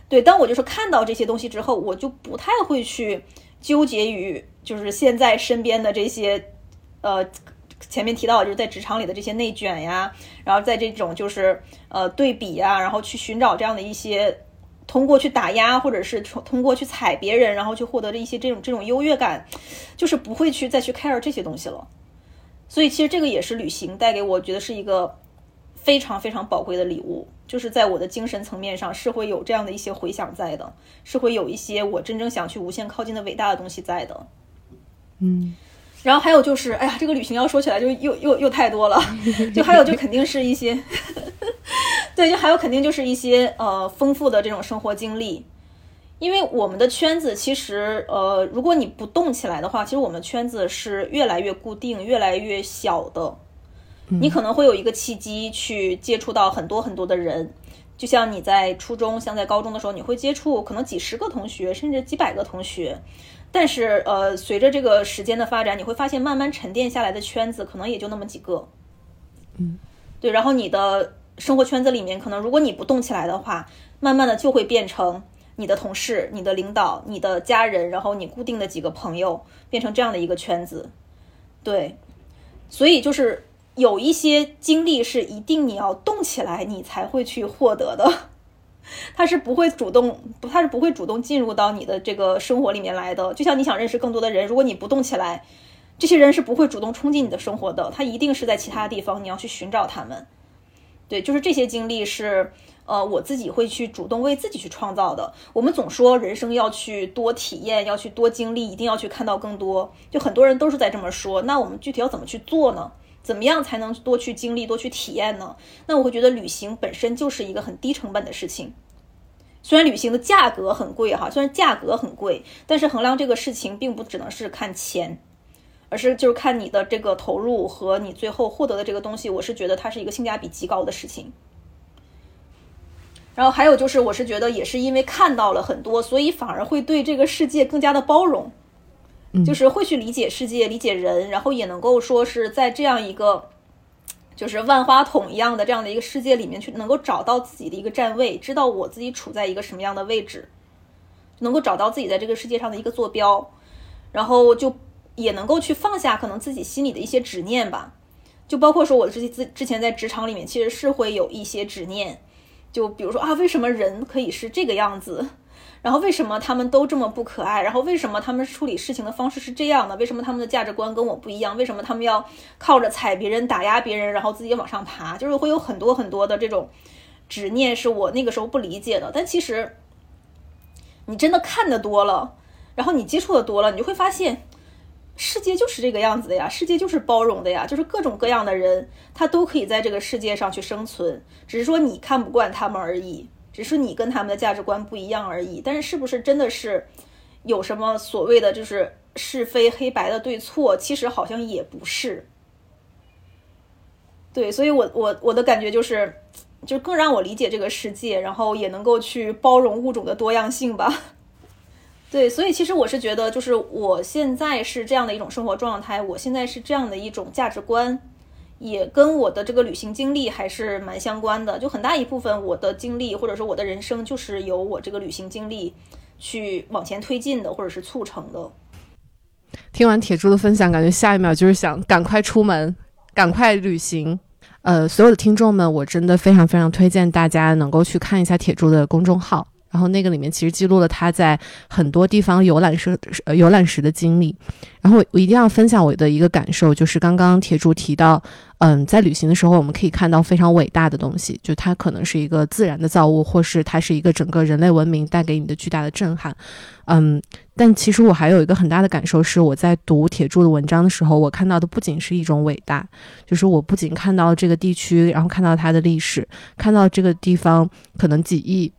对，当我就是看到这些东西之后，我就不太会去纠结于就是现在身边的这些，呃，前面提到就是在职场里的这些内卷呀，然后在这种就是呃对比呀，然后去寻找这样的一些通过去打压或者是通过去踩别人，然后去获得的一些这种这种优越感，就是不会去再去 care 这些东西了。所以其实这个也是旅行带给我觉得是一个非常非常宝贵的礼物，就是在我的精神层面上是会有这样的一些回响在的，是会有一些我真正想去无限靠近的伟大的东西在的。嗯，然后还有就是，哎呀，这个旅行要说起来就又又又太多了，就还有就肯定是一些，对，就还有肯定就是一些呃丰富的这种生活经历。因为我们的圈子其实，呃，如果你不动起来的话，其实我们圈子是越来越固定、越来越小的。你可能会有一个契机去接触到很多很多的人，就像你在初中、像在高中的时候，你会接触可能几十个同学，甚至几百个同学。但是，呃，随着这个时间的发展，你会发现慢慢沉淀下来的圈子可能也就那么几个。嗯，对。然后你的生活圈子里面，可能如果你不动起来的话，慢慢的就会变成。你的同事、你的领导、你的家人，然后你固定的几个朋友，变成这样的一个圈子，对，所以就是有一些经历是一定你要动起来，你才会去获得的，他是不会主动，不，他是不会主动进入到你的这个生活里面来的。就像你想认识更多的人，如果你不动起来，这些人是不会主动冲进你的生活的，他一定是在其他地方，你要去寻找他们。对，就是这些经历是。呃，我自己会去主动为自己去创造的。我们总说人生要去多体验，要去多经历，一定要去看到更多。就很多人都是在这么说。那我们具体要怎么去做呢？怎么样才能多去经历、多去体验呢？那我会觉得旅行本身就是一个很低成本的事情。虽然旅行的价格很贵哈，虽然价格很贵，但是衡量这个事情并不只能是看钱，而是就是看你的这个投入和你最后获得的这个东西。我是觉得它是一个性价比极高的事情。然后还有就是，我是觉得也是因为看到了很多，所以反而会对这个世界更加的包容，就是会去理解世界、理解人，然后也能够说是在这样一个就是万花筒一样的这样的一个世界里面去，能够找到自己的一个站位，知道我自己处在一个什么样的位置，能够找到自己在这个世界上的一个坐标，然后就也能够去放下可能自己心里的一些执念吧，就包括说我之之之前在职场里面其实是会有一些执念。就比如说啊，为什么人可以是这个样子？然后为什么他们都这么不可爱？然后为什么他们处理事情的方式是这样的？为什么他们的价值观跟我不一样？为什么他们要靠着踩别人、打压别人，然后自己往上爬？就是会有很多很多的这种执念，是我那个时候不理解的。但其实你真的看的多了，然后你接触的多了，你就会发现。世界就是这个样子的呀，世界就是包容的呀，就是各种各样的人，他都可以在这个世界上去生存，只是说你看不惯他们而已，只是你跟他们的价值观不一样而已。但是是不是真的是有什么所谓的就是是非黑白的对错？其实好像也不是。对，所以我我我的感觉就是，就更让我理解这个世界，然后也能够去包容物种的多样性吧。对，所以其实我是觉得，就是我现在是这样的一种生活状态，我现在是这样的一种价值观，也跟我的这个旅行经历还是蛮相关的。就很大一部分我的经历或者说我的人生，就是由我这个旅行经历去往前推进的，或者是促成的。听完铁柱的分享，感觉下一秒就是想赶快出门，赶快旅行。呃，所有的听众们，我真的非常非常推荐大家能够去看一下铁柱的公众号，然后那个里面其实记录了他在很多地方游览时呃游览时的经历。然后我一定要分享我的一个感受，就是刚刚铁柱提到，嗯，在旅行的时候我们可以看到非常伟大的东西，就它可能是一个自然的造物，或是它是一个整个人类文明带给你的巨大的震撼，嗯。但其实我还有一个很大的感受是，我在读铁柱的文章的时候，我看到的不仅是一种伟大，就是我不仅看到这个地区，然后看到它的历史，看到这个地方可能几亿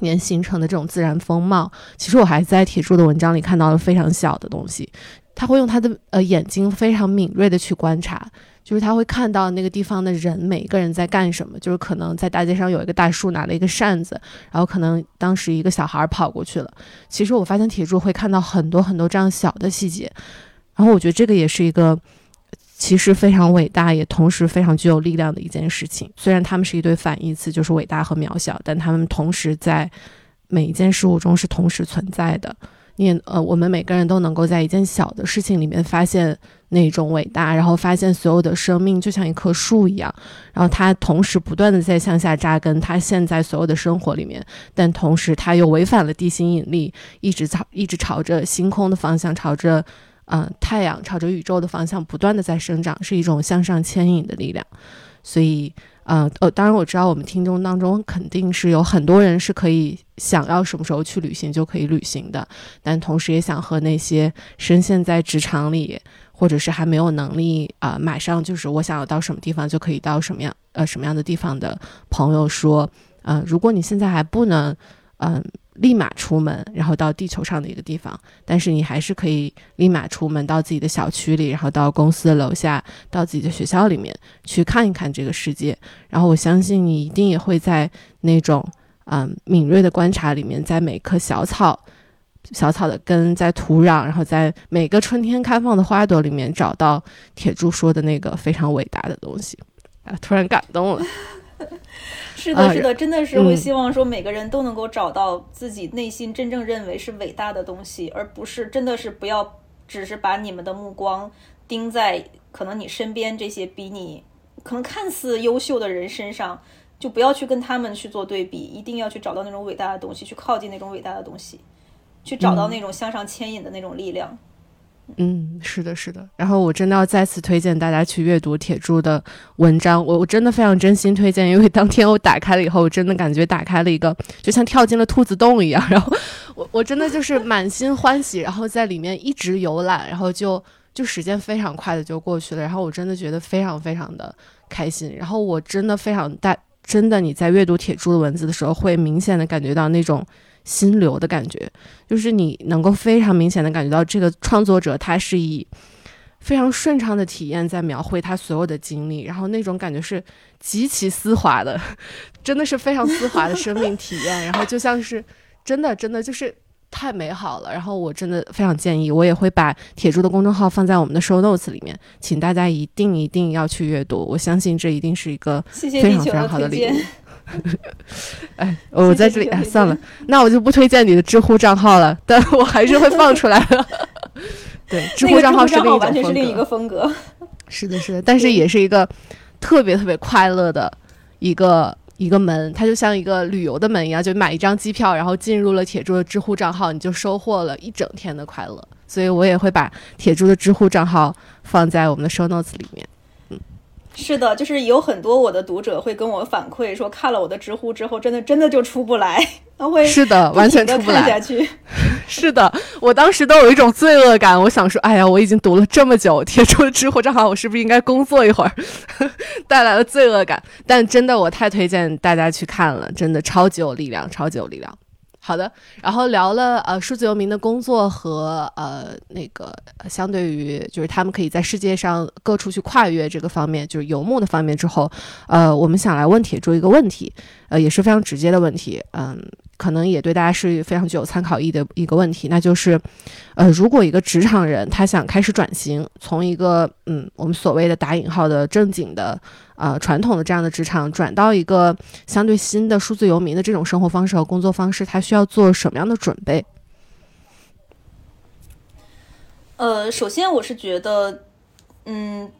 年形成的这种自然风貌，其实我还在铁柱的文章里看到了非常小的东西，他会用他的呃眼睛非常敏锐的去观察。就是他会看到那个地方的人，每一个人在干什么。就是可能在大街上有一个大叔拿了一个扇子，然后可能当时一个小孩跑过去了。其实我发现铁柱会看到很多很多这样小的细节，然后我觉得这个也是一个其实非常伟大，也同时非常具有力量的一件事情。虽然他们是一对反义词，就是伟大和渺小，但他们同时在每一件事物中是同时存在的。你呃，我们每个人都能够在一件小的事情里面发现那种伟大，然后发现所有的生命就像一棵树一样，然后它同时不断的在向下扎根，它现在所有的生活里面，但同时它又违反了地心引力，一直朝一直朝着星空的方向，朝着嗯太阳，朝着宇宙的方向不断的在生长，是一种向上牵引的力量，所以。嗯，呃，当然我知道我们听众当中肯定是有很多人是可以想要什么时候去旅行就可以旅行的，但同时也想和那些深陷在职场里，或者是还没有能力啊，马上就是我想要到什么地方就可以到什么样呃什么样的地方的朋友说，嗯，如果你现在还不能，嗯。立马出门，然后到地球上的一个地方，但是你还是可以立马出门到自己的小区里，然后到公司的楼下，到自己的学校里面去看一看这个世界。然后我相信你一定也会在那种嗯敏锐的观察里面，在每棵小草、小草的根，在土壤，然后在每个春天开放的花朵里面，找到铁柱说的那个非常伟大的东西。啊，突然感动了。是的，是的，真的是会希望说每个人都能够找到自己内心真正认为是伟大的东西，而不是真的是不要只是把你们的目光盯在可能你身边这些比你可能看似优秀的人身上，就不要去跟他们去做对比，一定要去找到那种伟大的东西，去靠近那种伟大的东西，去找到那种向上牵引的那种力量。嗯，嗯是的，是的。然后我真的要再次推荐大家去阅读铁柱的文章，我我真的非常真心推荐，因为当天我打开了以后，我真的感觉打开了一个，就像跳进了兔子洞一样。然后我我真的就是满心欢喜，然后在里面一直游览，然后就就时间非常快的就过去了。然后我真的觉得非常非常的开心。然后我真的非常大，真的你在阅读铁柱的文字的时候，会明显的感觉到那种。心流的感觉，就是你能够非常明显的感觉到这个创作者他是以非常顺畅的体验在描绘他所有的经历，然后那种感觉是极其丝滑的，真的是非常丝滑的生命体验，然后就像是真的真的就是太美好了。然后我真的非常建议，我也会把铁柱的公众号放在我们的 show notes 里面，请大家一定一定要去阅读，我相信这一定是一个非常非常好的礼物。哎，我在这里哎，算了，那我就不推荐你的知乎账号了，但我还是会 放出来的。对，知乎账号是另一个风格。是的，是的，但是也是一个特别特别快乐的一个一个门，它就像一个旅游的门一样，就买一张机票，然后进入了铁柱的知乎账号，你就收获了一整天的快乐。所以我也会把铁柱的知乎账号放在我们的 show notes 里面。是的，就是有很多我的读者会跟我反馈说，看了我的知乎之后，真的真的就出不来，他 会是的，完全出不来下去。是的，我当时都有一种罪恶感，我想说，哎呀，我已经读了这么久，贴出了知乎账号，我是不是应该工作一会儿？带来了罪恶感，但真的，我太推荐大家去看了，真的超级有力量，超级有力量。好的，然后聊了呃数字游民的工作和呃那个相对于就是他们可以在世界上各处去跨越这个方面，就是游牧的方面之后，呃，我们想来问铁柱一个问题，呃，也是非常直接的问题，嗯。可能也对大家是非常具有参考意义的一个问题，那就是，呃，如果一个职场人他想开始转型，从一个嗯我们所谓的打引号的正经的呃传统的这样的职场，转到一个相对新的数字游民的这种生活方式和工作方式，他需要做什么样的准备？呃，首先我是觉得，嗯，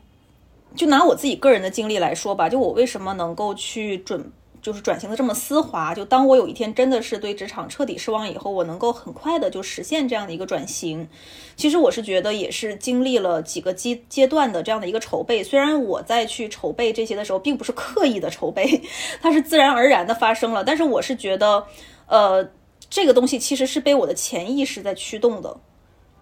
就拿我自己个人的经历来说吧，就我为什么能够去准。就是转型的这么丝滑，就当我有一天真的是对职场彻底失望以后，我能够很快的就实现这样的一个转型。其实我是觉得也是经历了几个阶阶段的这样的一个筹备。虽然我在去筹备这些的时候，并不是刻意的筹备，它是自然而然的发生了。但是我是觉得，呃，这个东西其实是被我的潜意识在驱动的，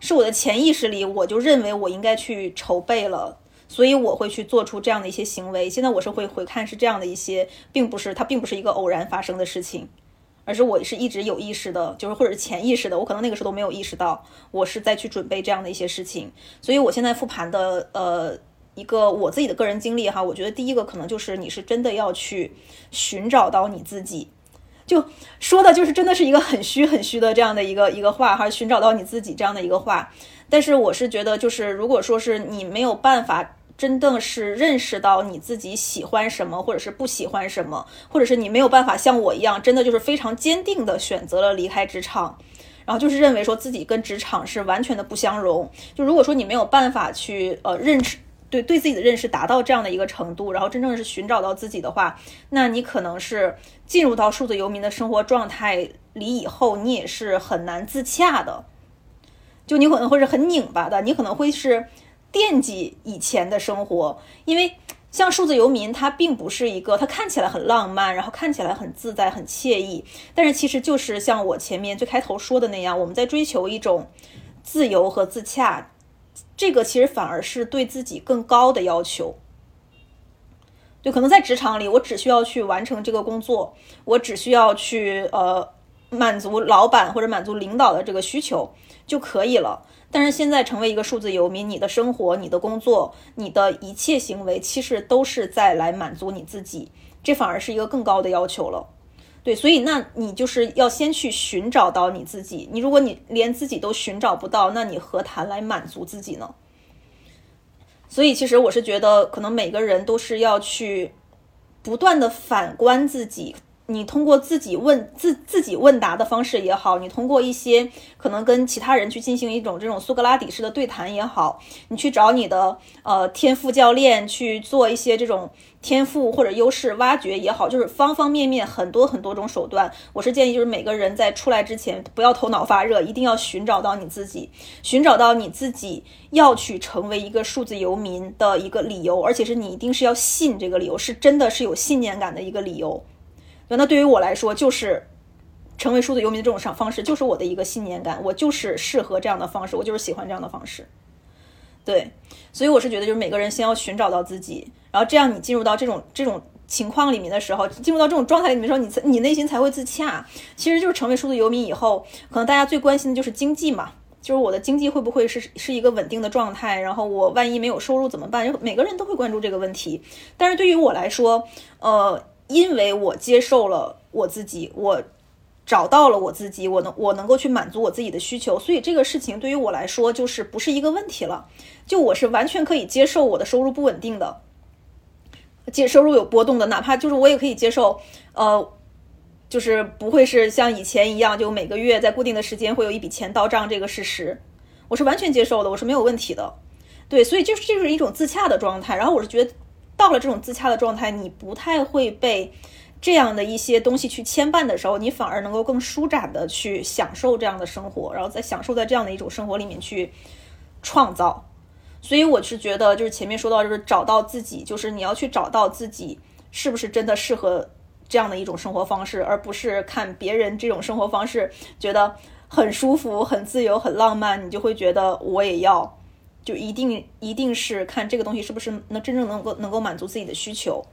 是我的潜意识里我就认为我应该去筹备了。所以我会去做出这样的一些行为。现在我是会回看是这样的一些，并不是它并不是一个偶然发生的事情，而是我是一直有意识的，就是或者是潜意识的，我可能那个时候都没有意识到我是在去准备这样的一些事情。所以我现在复盘的呃一个我自己的个人经历哈，我觉得第一个可能就是你是真的要去寻找到你自己，就说的就是真的是一个很虚很虚的这样的一个一个话哈，寻找到你自己这样的一个话。但是我是觉得就是如果说是你没有办法。真的是认识到你自己喜欢什么，或者是不喜欢什么，或者是你没有办法像我一样，真的就是非常坚定的选择了离开职场，然后就是认为说自己跟职场是完全的不相容。就如果说你没有办法去呃认识，对对自己的认识达到这样的一个程度，然后真正是寻找到自己的话，那你可能是进入到数字游民的生活状态里以后，你也是很难自洽的，就你可能会是很拧巴的，你可能会是。惦记以前的生活，因为像数字游民，它并不是一个，它看起来很浪漫，然后看起来很自在、很惬意，但是其实就是像我前面最开头说的那样，我们在追求一种自由和自洽，这个其实反而是对自己更高的要求。就可能在职场里，我只需要去完成这个工作，我只需要去呃满足老板或者满足领导的这个需求就可以了。但是现在成为一个数字游民，你的生活、你的工作、你的一切行为，其实都是在来满足你自己，这反而是一个更高的要求了。对，所以那你就是要先去寻找到你自己。你如果你连自己都寻找不到，那你何谈来满足自己呢？所以其实我是觉得，可能每个人都是要去不断的反观自己。你通过自己问自自己问答的方式也好，你通过一些可能跟其他人去进行一种这种苏格拉底式的对谈也好，你去找你的呃天赋教练去做一些这种天赋或者优势挖掘也好，就是方方面面很多很多种手段。我是建议就是每个人在出来之前不要头脑发热，一定要寻找到你自己，寻找到你自己要去成为一个数字游民的一个理由，而且是你一定是要信这个理由，是真的是有信念感的一个理由。那对于我来说，就是成为数字游民的这种上方式，就是我的一个信念感，我就是适合这样的方式，我就是喜欢这样的方式。对，所以我是觉得，就是每个人先要寻找到自己，然后这样你进入到这种这种情况里面的时候，进入到这种状态里面的时候，你才你内心才会自洽。其实就是成为数字游民以后，可能大家最关心的就是经济嘛，就是我的经济会不会是是一个稳定的状态，然后我万一没有收入怎么办？每个人都会关注这个问题。但是对于我来说，呃。因为我接受了我自己，我找到了我自己，我能我能够去满足我自己的需求，所以这个事情对于我来说就是不是一个问题了。就我是完全可以接受我的收入不稳定的，接收入有波动的，哪怕就是我也可以接受，呃，就是不会是像以前一样，就每个月在固定的时间会有一笔钱到账这个事实，我是完全接受的，我是没有问题的。对，所以就是就是一种自洽的状态。然后我是觉得。到了这种自洽的状态，你不太会被这样的一些东西去牵绊的时候，你反而能够更舒展的去享受这样的生活，然后在享受在这样的一种生活里面去创造。所以我是觉得，就是前面说到，就是找到自己，就是你要去找到自己是不是真的适合这样的一种生活方式，而不是看别人这种生活方式觉得很舒服、很自由、很浪漫，你就会觉得我也要。就一定一定是看这个东西是不是能真正能够能够满足自己的需求，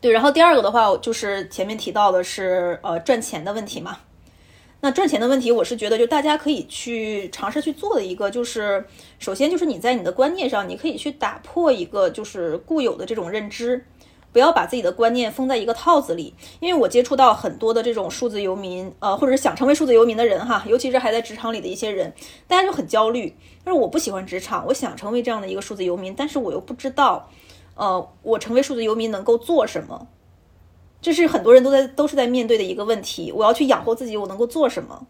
对。然后第二个的话，就是前面提到的是呃赚钱的问题嘛，那赚钱的问题，我是觉得就大家可以去尝试去做的一个，就是首先就是你在你的观念上，你可以去打破一个就是固有的这种认知，不要把自己的观念封在一个套子里。因为我接触到很多的这种数字游民，呃，或者是想成为数字游民的人哈，尤其是还在职场里的一些人，大家就很焦虑。但是我不喜欢职场，我想成为这样的一个数字游民，但是我又不知道，呃，我成为数字游民能够做什么。这是很多人都在都是在面对的一个问题。我要去养活自己，我能够做什么？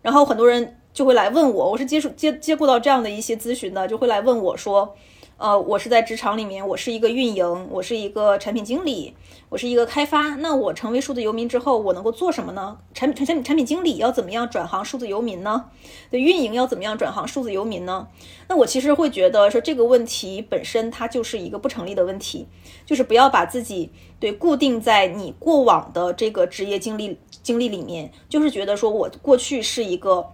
然后很多人就会来问我，我是接触接接过到这样的一些咨询的，就会来问我说。呃，我是在职场里面，我是一个运营，我是一个产品经理，我是一个开发。那我成为数字游民之后，我能够做什么呢？产品产产产品经理要怎么样转行数字游民呢？对，运营要怎么样转行数字游民呢？那我其实会觉得说这个问题本身它就是一个不成立的问题，就是不要把自己对固定在你过往的这个职业经历经历里面，就是觉得说我过去是一个。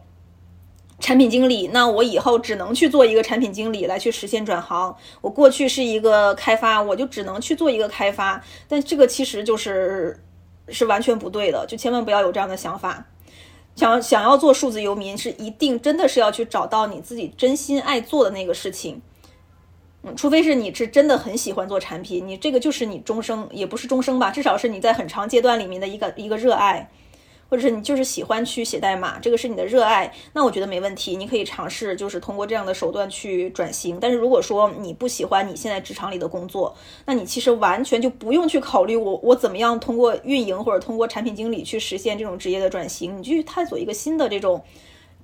产品经理，那我以后只能去做一个产品经理来去实现转行。我过去是一个开发，我就只能去做一个开发。但这个其实就是是完全不对的，就千万不要有这样的想法。想想要做数字游民，是一定真的是要去找到你自己真心爱做的那个事情。嗯，除非是你是真的很喜欢做产品，你这个就是你终生也不是终生吧，至少是你在很长阶段里面的一个一个热爱。或者是你就是喜欢去写代码，这个是你的热爱，那我觉得没问题，你可以尝试就是通过这样的手段去转型。但是如果说你不喜欢你现在职场里的工作，那你其实完全就不用去考虑我我怎么样通过运营或者通过产品经理去实现这种职业的转型，你去探索一个新的这种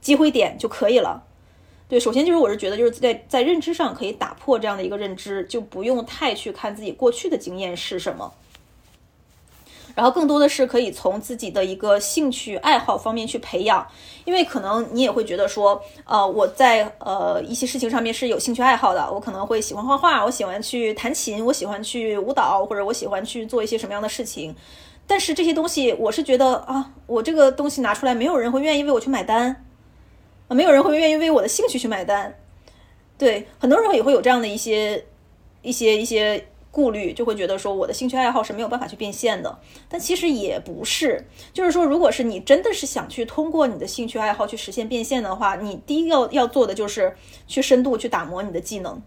机会点就可以了。对，首先就是我是觉得就是在在认知上可以打破这样的一个认知，就不用太去看自己过去的经验是什么。然后更多的是可以从自己的一个兴趣爱好方面去培养，因为可能你也会觉得说，呃，我在呃一些事情上面是有兴趣爱好的，我可能会喜欢画画，我喜欢去弹琴，我喜欢去舞蹈，或者我喜欢去做一些什么样的事情。但是这些东西，我是觉得啊，我这个东西拿出来，没有人会愿意为我去买单，啊，没有人会愿意为我的兴趣去买单。对，很多人也会有这样的一些一些一些。顾虑就会觉得说我的兴趣爱好是没有办法去变现的，但其实也不是，就是说，如果是你真的是想去通过你的兴趣爱好去实现变现的话，你第一要要做的就是去深度去打磨你的技能，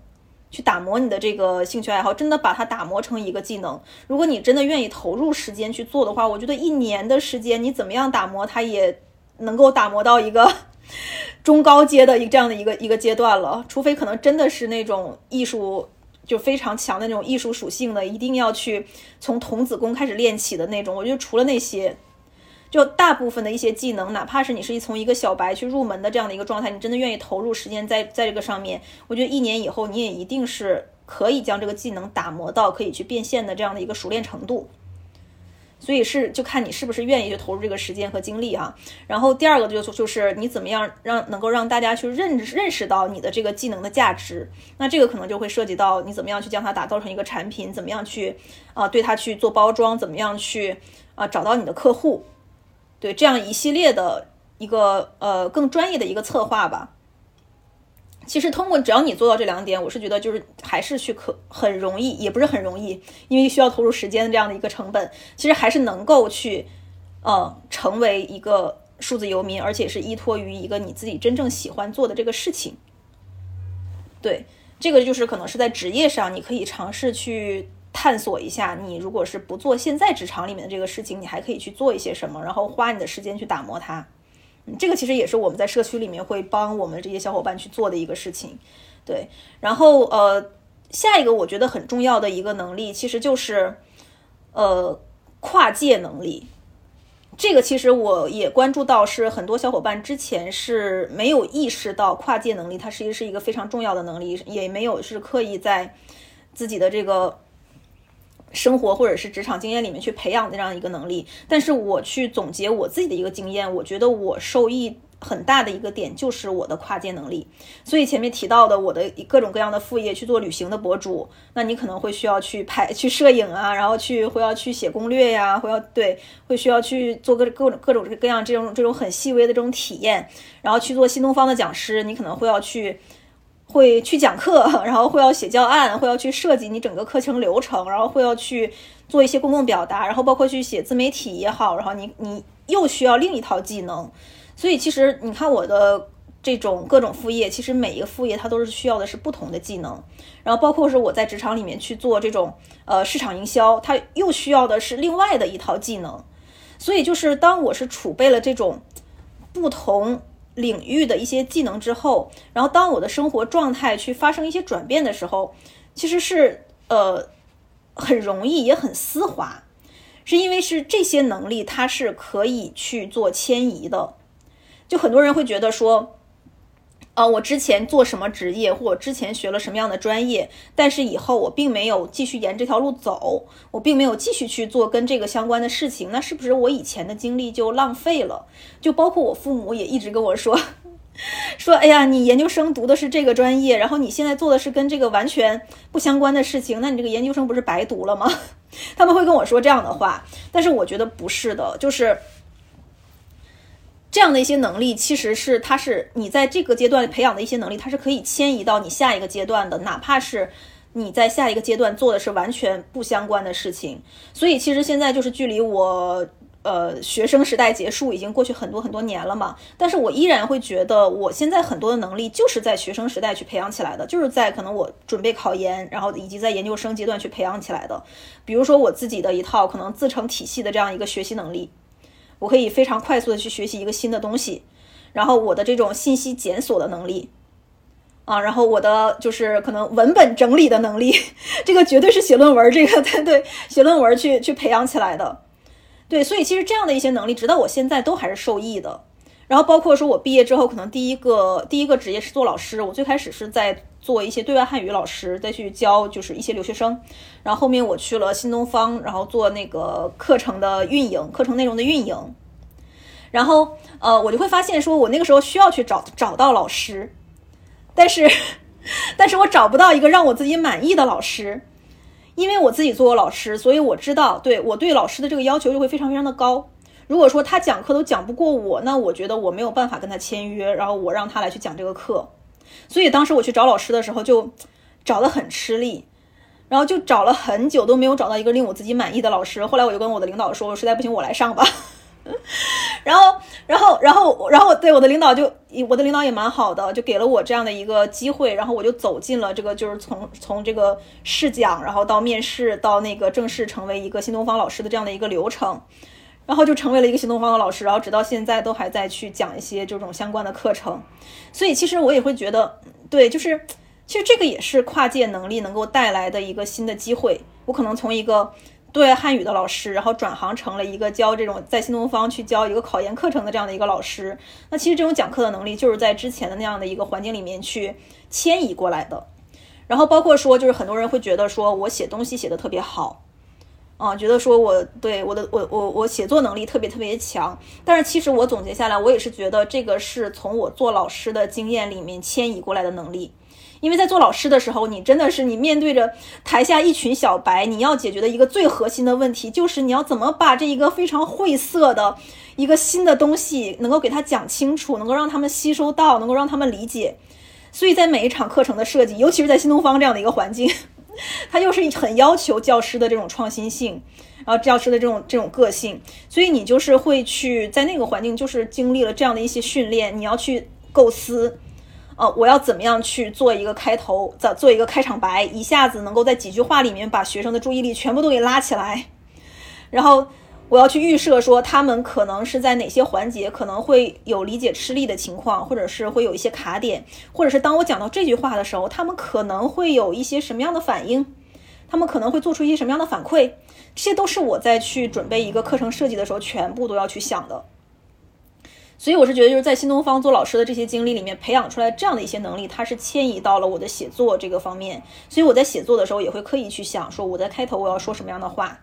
去打磨你的这个兴趣爱好，真的把它打磨成一个技能。如果你真的愿意投入时间去做的话，我觉得一年的时间你怎么样打磨它也能够打磨到一个 中高阶的一这样的一个一个阶段了，除非可能真的是那种艺术。就非常强的那种艺术属性的，一定要去从童子功开始练起的那种。我觉得除了那些，就大部分的一些技能，哪怕是你是从一个小白去入门的这样的一个状态，你真的愿意投入时间在在这个上面，我觉得一年以后你也一定是可以将这个技能打磨到可以去变现的这样的一个熟练程度。所以是就看你是不是愿意去投入这个时间和精力啊。然后第二个就就是你怎么样让能够让大家去认认识到你的这个技能的价值。那这个可能就会涉及到你怎么样去将它打造成一个产品，怎么样去啊对它去做包装，怎么样去啊找到你的客户，对这样一系列的一个呃更专业的一个策划吧。其实通过只要你做到这两点，我是觉得就是还是去可很容易，也不是很容易，因为需要投入时间的这样的一个成本，其实还是能够去，呃，成为一个数字游民，而且是依托于一个你自己真正喜欢做的这个事情。对，这个就是可能是在职业上，你可以尝试去探索一下，你如果是不做现在职场里面的这个事情，你还可以去做一些什么，然后花你的时间去打磨它。这个其实也是我们在社区里面会帮我们这些小伙伴去做的一个事情，对。然后呃，下一个我觉得很重要的一个能力，其实就是呃跨界能力。这个其实我也关注到，是很多小伙伴之前是没有意识到跨界能力，它其实是一个非常重要的能力，也没有是刻意在自己的这个。生活或者是职场经验里面去培养的这样一个能力，但是我去总结我自己的一个经验，我觉得我受益很大的一个点就是我的跨界能力。所以前面提到的我的各种各样的副业去做旅行的博主，那你可能会需要去拍、去摄影啊，然后去会要去写攻略呀，会要对，会需要去做各各种各种各样这种这种很细微的这种体验，然后去做新东方的讲师，你可能会要去。会去讲课，然后会要写教案，会要去设计你整个课程流程，然后会要去做一些公共表达，然后包括去写自媒体也好，然后你你又需要另一套技能。所以其实你看我的这种各种副业，其实每一个副业它都是需要的是不同的技能。然后包括是我在职场里面去做这种呃市场营销，它又需要的是另外的一套技能。所以就是当我是储备了这种不同领域的一些技能之后，然后当我的生活状态去发生一些转变的时候，其实是呃很容易也很丝滑，是因为是这些能力它是可以去做迁移的。就很多人会觉得说。啊，我之前做什么职业，或者之前学了什么样的专业，但是以后我并没有继续沿这条路走，我并没有继续去做跟这个相关的事情，那是不是我以前的经历就浪费了？就包括我父母也一直跟我说，说，哎呀，你研究生读的是这个专业，然后你现在做的是跟这个完全不相关的事情，那你这个研究生不是白读了吗？他们会跟我说这样的话，但是我觉得不是的，就是。这样的一些能力，其实是它是你在这个阶段培养的一些能力，它是可以迁移到你下一个阶段的，哪怕是你在下一个阶段做的是完全不相关的事情。所以其实现在就是距离我呃学生时代结束已经过去很多很多年了嘛，但是我依然会觉得我现在很多的能力就是在学生时代去培养起来的，就是在可能我准备考研，然后以及在研究生阶段去培养起来的。比如说我自己的一套可能自成体系的这样一个学习能力。我可以非常快速的去学习一个新的东西，然后我的这种信息检索的能力，啊，然后我的就是可能文本整理的能力，这个绝对是写论文这个对对写论文去去培养起来的，对，所以其实这样的一些能力，直到我现在都还是受益的。然后包括说我毕业之后，可能第一个第一个职业是做老师，我最开始是在。做一些对外汉语老师，再去教就是一些留学生，然后后面我去了新东方，然后做那个课程的运营，课程内容的运营，然后呃，我就会发现说，我那个时候需要去找找到老师，但是 但是我找不到一个让我自己满意的老师，因为我自己做过老师，所以我知道，对我对老师的这个要求就会非常非常的高。如果说他讲课都讲不过我，那我觉得我没有办法跟他签约，然后我让他来去讲这个课。所以当时我去找老师的时候，就找得很吃力，然后就找了很久都没有找到一个令我自己满意的老师。后来我就跟我的领导说，实在不行我来上吧。然后，然后，然后，然后对我的领导就，我的领导也蛮好的，就给了我这样的一个机会。然后我就走进了这个，就是从从这个试讲，然后到面试，到那个正式成为一个新东方老师的这样的一个流程。然后就成为了一个新东方的老师，然后直到现在都还在去讲一些这种相关的课程，所以其实我也会觉得，对，就是其实这个也是跨界能力能够带来的一个新的机会。我可能从一个对汉语的老师，然后转行成了一个教这种在新东方去教一个考研课程的这样的一个老师。那其实这种讲课的能力就是在之前的那样的一个环境里面去迁移过来的。然后包括说，就是很多人会觉得说我写东西写的特别好。啊，觉得说我对我的我我我写作能力特别特别强，但是其实我总结下来，我也是觉得这个是从我做老师的经验里面迁移过来的能力，因为在做老师的时候，你真的是你面对着台下一群小白，你要解决的一个最核心的问题，就是你要怎么把这一个非常晦涩的一个新的东西，能够给他讲清楚，能够让他们吸收到，能够让他们理解。所以在每一场课程的设计，尤其是在新东方这样的一个环境。他又是很要求教师的这种创新性，然后教师的这种这种个性，所以你就是会去在那个环境，就是经历了这样的一些训练，你要去构思，呃，我要怎么样去做一个开头，再做一个开场白，一下子能够在几句话里面把学生的注意力全部都给拉起来，然后。我要去预设说他们可能是在哪些环节可能会有理解吃力的情况，或者是会有一些卡点，或者是当我讲到这句话的时候，他们可能会有一些什么样的反应，他们可能会做出一些什么样的反馈，这些都是我在去准备一个课程设计的时候全部都要去想的。所以我是觉得就是在新东方做老师的这些经历里面培养出来这样的一些能力，它是迁移到了我的写作这个方面，所以我在写作的时候也会刻意去想说我在开头我要说什么样的话。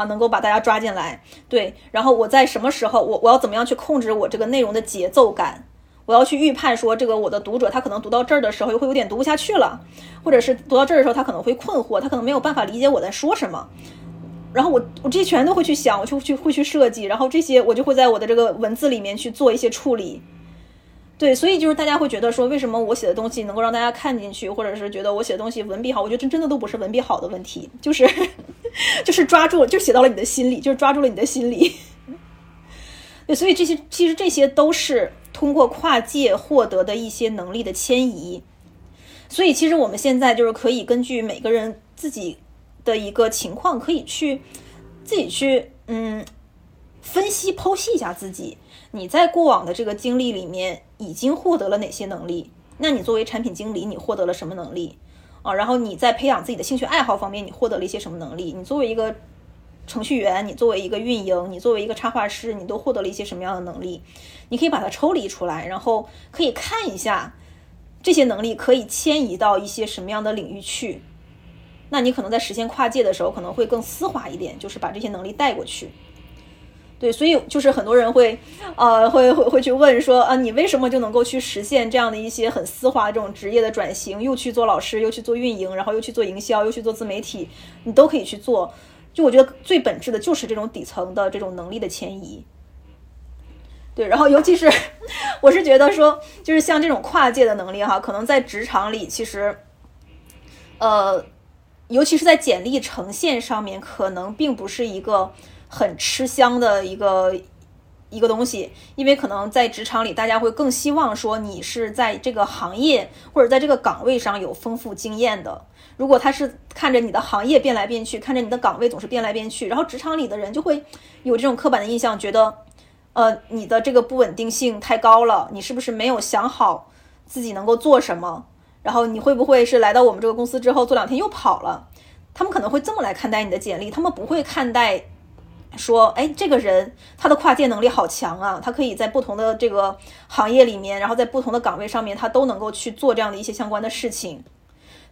啊，能够把大家抓进来，对，然后我在什么时候，我我要怎么样去控制我这个内容的节奏感？我要去预判说，这个我的读者他可能读到这儿的时候又会有点读不下去了，或者是读到这儿的时候他可能会困惑，他可能没有办法理解我在说什么。然后我我这些全都会去想，我就去会去设计，然后这些我就会在我的这个文字里面去做一些处理。对，所以就是大家会觉得说，为什么我写的东西能够让大家看进去，或者是觉得我写的东西文笔好？我觉得这真的都不是文笔好的问题，就是 就是抓住，就写到了你的心里，就是抓住了你的心理。对，所以这些其实这些都是通过跨界获得的一些能力的迁移。所以其实我们现在就是可以根据每个人自己的一个情况，可以去自己去嗯分析剖析一下自己，你在过往的这个经历里面已经获得了哪些能力？那你作为产品经理，你获得了什么能力啊？然后你在培养自己的兴趣爱好方面，你获得了一些什么能力？你作为一个程序员，你作为一个运营，你作为一个插画师，你都获得了一些什么样的能力？你可以把它抽离出来，然后可以看一下这些能力可以迁移到一些什么样的领域去。那你可能在实现跨界的时候，可能会更丝滑一点，就是把这些能力带过去。对，所以就是很多人会，呃，会会会去问说，啊，你为什么就能够去实现这样的一些很丝滑这种职业的转型？又去做老师，又去做运营，然后又去做营销，又去做自媒体，你都可以去做。就我觉得最本质的就是这种底层的这种能力的迁移。对，然后尤其是我是觉得说，就是像这种跨界的能力哈，可能在职场里其实，呃，尤其是在简历呈现上面，可能并不是一个。很吃香的一个一个东西，因为可能在职场里，大家会更希望说你是在这个行业或者在这个岗位上有丰富经验的。如果他是看着你的行业变来变去，看着你的岗位总是变来变去，然后职场里的人就会有这种刻板的印象，觉得呃你的这个不稳定性太高了，你是不是没有想好自己能够做什么？然后你会不会是来到我们这个公司之后做两天又跑了？他们可能会这么来看待你的简历，他们不会看待。说，哎，这个人他的跨界能力好强啊，他可以在不同的这个行业里面，然后在不同的岗位上面，他都能够去做这样的一些相关的事情。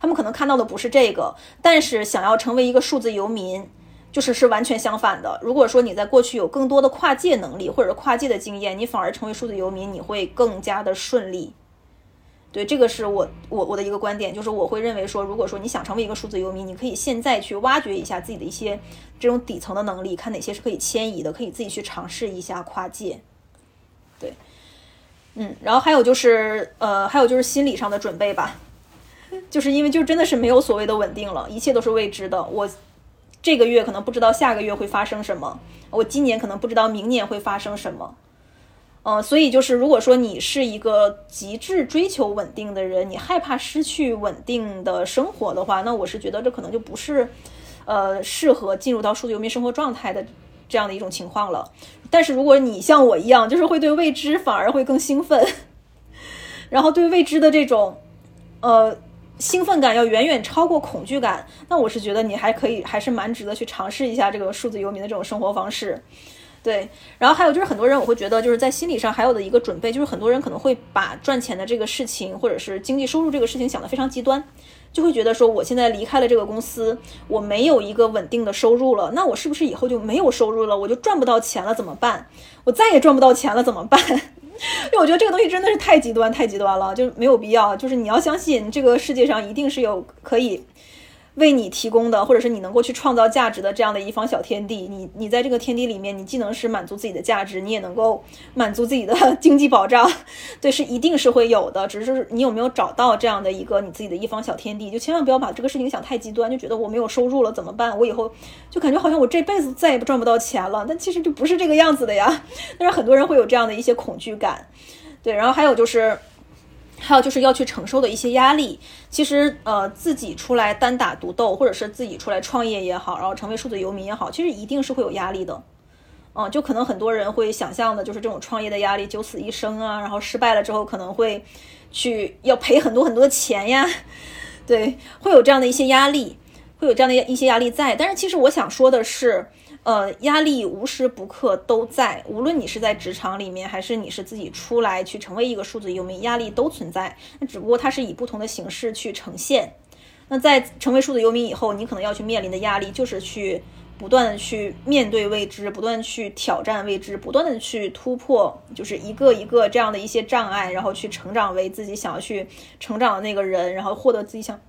他们可能看到的不是这个，但是想要成为一个数字游民，就是是完全相反的。如果说你在过去有更多的跨界能力或者跨界的经验，你反而成为数字游民，你会更加的顺利。对，这个是我我我的一个观点，就是我会认为说，如果说你想成为一个数字游民，你可以现在去挖掘一下自己的一些这种底层的能力，看哪些是可以迁移的，可以自己去尝试一下跨界。对，嗯，然后还有就是呃，还有就是心理上的准备吧，就是因为就真的是没有所谓的稳定了，一切都是未知的。我这个月可能不知道下个月会发生什么，我今年可能不知道明年会发生什么。嗯，所以就是，如果说你是一个极致追求稳定的人，你害怕失去稳定的生活的话，那我是觉得这可能就不是，呃，适合进入到数字游民生活状态的这样的一种情况了。但是如果你像我一样，就是会对未知反而会更兴奋，然后对未知的这种，呃，兴奋感要远远超过恐惧感，那我是觉得你还可以，还是蛮值得去尝试一下这个数字游民的这种生活方式。对，然后还有就是很多人，我会觉得就是在心理上还有的一个准备，就是很多人可能会把赚钱的这个事情，或者是经济收入这个事情想得非常极端，就会觉得说我现在离开了这个公司，我没有一个稳定的收入了，那我是不是以后就没有收入了，我就赚不到钱了怎么办？我再也赚不到钱了怎么办？因为我觉得这个东西真的是太极端太极端了，就没有必要。就是你要相信这个世界上一定是有可以。为你提供的，或者是你能够去创造价值的这样的一方小天地，你你在这个天地里面，你既能是满足自己的价值，你也能够满足自己的经济保障，对，是一定是会有的。只是你有没有找到这样的一个你自己的一方小天地，就千万不要把这个事情想太极端，就觉得我没有收入了怎么办？我以后就感觉好像我这辈子再也不赚不到钱了。但其实就不是这个样子的呀。但是很多人会有这样的一些恐惧感，对，然后还有就是。还有就是要去承受的一些压力，其实呃自己出来单打独斗，或者是自己出来创业也好，然后成为数字游民也好，其实一定是会有压力的，嗯，就可能很多人会想象的就是这种创业的压力，九死一生啊，然后失败了之后可能会去要赔很多很多钱呀，对，会有这样的一些压力，会有这样的一些压力在，但是其实我想说的是。呃，压力无时不刻都在，无论你是在职场里面，还是你是自己出来去成为一个数字游民，压力都存在。那只不过它是以不同的形式去呈现。那在成为数字游民以后，你可能要去面临的压力，就是去不断的去面对未知，不断去挑战未知，不断的去突破，就是一个一个这样的一些障碍，然后去成长为自己想要去成长的那个人，然后获得自己想。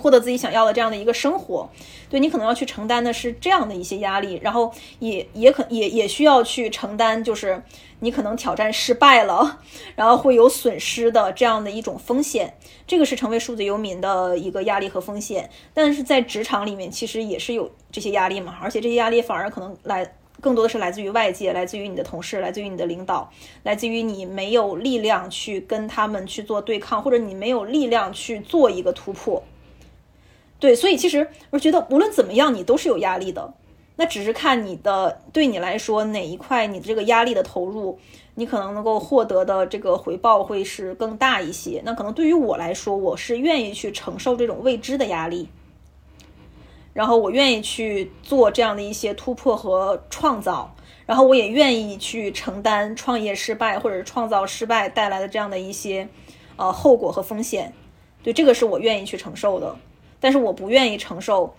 获得自己想要的这样的一个生活，对你可能要去承担的是这样的一些压力，然后也也可也也需要去承担，就是你可能挑战失败了，然后会有损失的这样的一种风险。这个是成为数字游民的一个压力和风险。但是在职场里面，其实也是有这些压力嘛，而且这些压力反而可能来更多的是来自于外界，来自于你的同事，来自于你的领导，来自于你没有力量去跟他们去做对抗，或者你没有力量去做一个突破。对，所以其实我觉得无论怎么样，你都是有压力的。那只是看你的对你来说哪一块你这个压力的投入，你可能能够获得的这个回报会是更大一些。那可能对于我来说，我是愿意去承受这种未知的压力，然后我愿意去做这样的一些突破和创造，然后我也愿意去承担创业失败或者创造失败带来的这样的一些呃后果和风险。对，这个是我愿意去承受的，但是我不愿意承受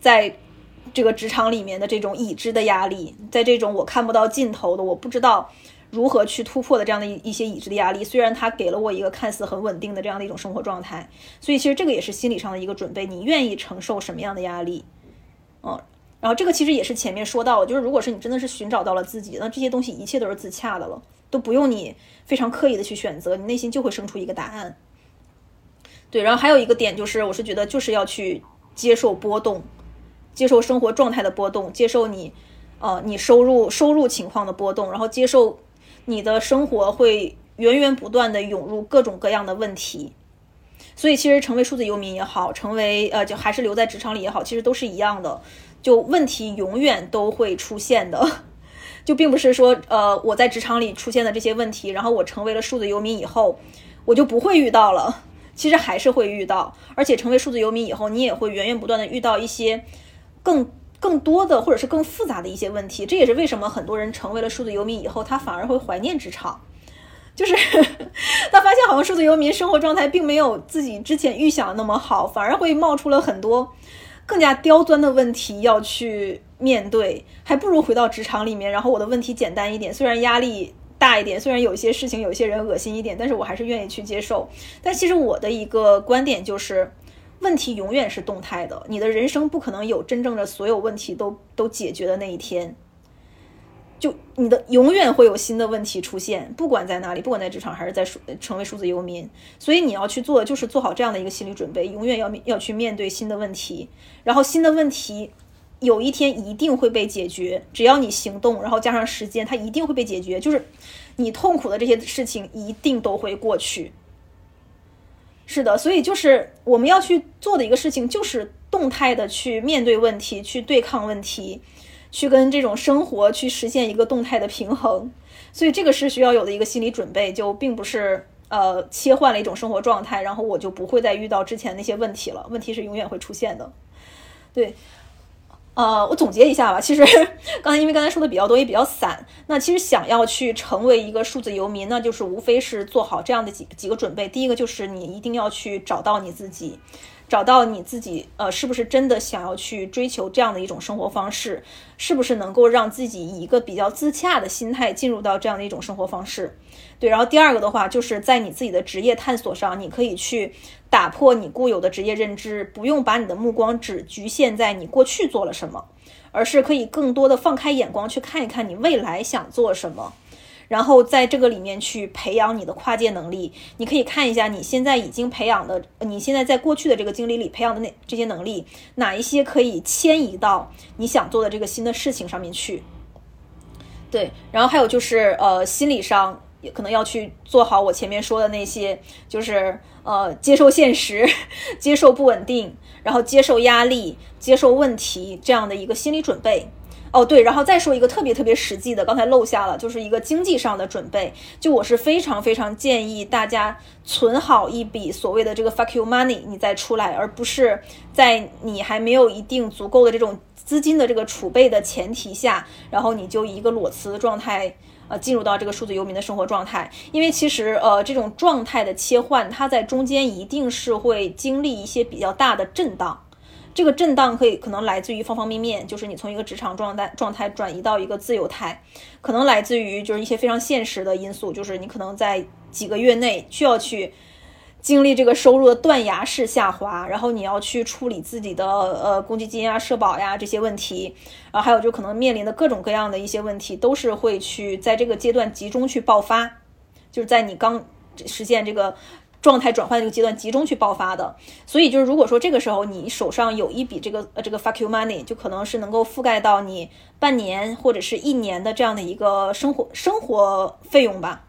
在。这个职场里面的这种已知的压力，在这种我看不到尽头的，我不知道如何去突破的这样的一一些已知的压力，虽然它给了我一个看似很稳定的这样的一种生活状态，所以其实这个也是心理上的一个准备，你愿意承受什么样的压力？嗯，然后这个其实也是前面说到了，就是如果是你真的是寻找到了自己，那这些东西一切都是自洽的了，都不用你非常刻意的去选择，你内心就会生出一个答案。对，然后还有一个点就是，我是觉得就是要去接受波动。接受生活状态的波动，接受你，呃，你收入收入情况的波动，然后接受你的生活会源源不断的涌入各种各样的问题。所以，其实成为数字游民也好，成为呃，就还是留在职场里也好，其实都是一样的，就问题永远都会出现的。就并不是说，呃，我在职场里出现的这些问题，然后我成为了数字游民以后，我就不会遇到了。其实还是会遇到，而且成为数字游民以后，你也会源源不断的遇到一些。更更多的或者是更复杂的一些问题，这也是为什么很多人成为了数字游民以后，他反而会怀念职场，就是 他发现好像数字游民生活状态并没有自己之前预想的那么好，反而会冒出了很多更加刁钻的问题要去面对，还不如回到职场里面，然后我的问题简单一点，虽然压力大一点，虽然有一些事情有些人恶心一点，但是我还是愿意去接受。但其实我的一个观点就是。问题永远是动态的，你的人生不可能有真正的所有问题都都解决的那一天。就你的永远会有新的问题出现，不管在哪里，不管在职场还是在数成为数字游民。所以你要去做就是做好这样的一个心理准备，永远要要去面对新的问题。然后新的问题有一天一定会被解决，只要你行动，然后加上时间，它一定会被解决。就是你痛苦的这些事情一定都会过去。是的，所以就是我们要去做的一个事情，就是动态的去面对问题，去对抗问题，去跟这种生活去实现一个动态的平衡。所以这个是需要有的一个心理准备，就并不是呃切换了一种生活状态，然后我就不会再遇到之前那些问题了。问题是永远会出现的，对。呃，我总结一下吧。其实 刚才因为刚才说的比较多，也比较散。那其实想要去成为一个数字游民，那就是无非是做好这样的几几个准备。第一个就是你一定要去找到你自己。找到你自己，呃，是不是真的想要去追求这样的一种生活方式？是不是能够让自己以一个比较自洽的心态进入到这样的一种生活方式？对，然后第二个的话，就是在你自己的职业探索上，你可以去打破你固有的职业认知，不用把你的目光只局限在你过去做了什么，而是可以更多的放开眼光去看一看你未来想做什么。然后在这个里面去培养你的跨界能力，你可以看一下你现在已经培养的，你现在在过去的这个经历里培养的那这些能力，哪一些可以迁移到你想做的这个新的事情上面去。对，然后还有就是呃，心理上也可能要去做好我前面说的那些，就是呃，接受现实，接受不稳定，然后接受压力，接受问题这样的一个心理准备。哦，对，然后再说一个特别特别实际的，刚才漏下了，就是一个经济上的准备。就我是非常非常建议大家存好一笔所谓的这个 fuck you money，你再出来，而不是在你还没有一定足够的这种资金的这个储备的前提下，然后你就一个裸辞的状态，呃，进入到这个数字游民的生活状态。因为其实，呃，这种状态的切换，它在中间一定是会经历一些比较大的震荡。这个震荡可以可能来自于方方面面，就是你从一个职场状态状态转移到一个自由态，可能来自于就是一些非常现实的因素，就是你可能在几个月内需要去经历这个收入的断崖式下滑，然后你要去处理自己的呃公积金啊、社保呀这些问题，然后还有就可能面临的各种各样的一些问题，都是会去在这个阶段集中去爆发，就是在你刚实现这个。状态转换的这个阶段集中去爆发的。所以就是如果说这个时候你手上有一笔这个呃这个 fuck you money，就可能是能够覆盖到你半年或者是一年的这样的一个生活生活费用吧。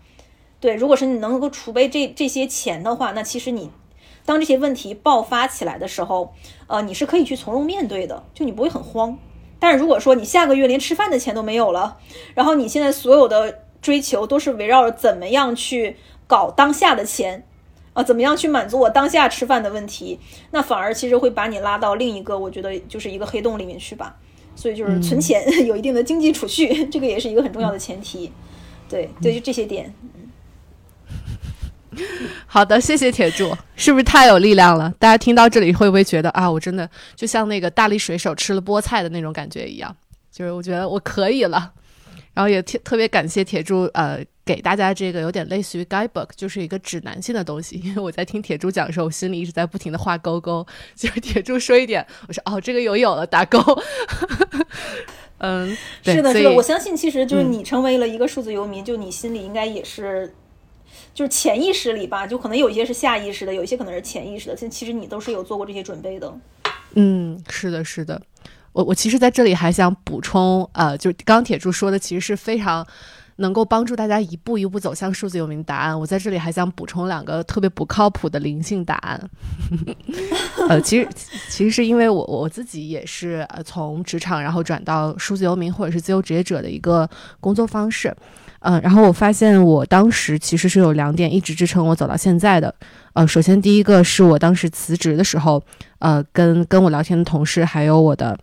对，如果是你能够储备这这些钱的话，那其实你当这些问题爆发起来的时候，呃，你是可以去从容面对的，就你不会很慌。但是如果说你下个月连吃饭的钱都没有了，然后你现在所有的追求都是围绕着怎么样去搞当下的钱，啊，怎么样去满足我当下吃饭的问题，那反而其实会把你拉到另一个我觉得就是一个黑洞里面去吧。所以就是存钱 有一定的经济储蓄，这个也是一个很重要的前提。对对，就这些点。好的，谢谢铁柱，是不是太有力量了？大家听到这里会不会觉得啊，我真的就像那个大力水手吃了菠菜的那种感觉一样？就是我觉得我可以了，然后也特特别感谢铁柱，呃，给大家这个有点类似于 guidebook，就是一个指南性的东西。因为我在听铁柱讲的时候，我心里一直在不停的画勾勾，就是铁柱说一点，我说哦，这个有有了，打勾。嗯，是的，是的，我相信其实就是你成为了一个数字游民，就你心里应该也是。就是潜意识里吧，就可能有一些是下意识的，有一些可能是潜意识的。其实你都是有做过这些准备的。嗯，是的，是的。我我其实在这里还想补充，呃，就是刚铁柱说的，其实是非常能够帮助大家一步一步走向数字有名答案。我在这里还想补充两个特别不靠谱的灵性答案。呃，其实其实是因为我我自己也是呃从职场然后转到数字游民或者是自由职业者的一个工作方式。嗯，然后我发现我当时其实是有两点一直支撑我走到现在的。呃，首先第一个是我当时辞职的时候，呃，跟跟我聊天的同事还有我的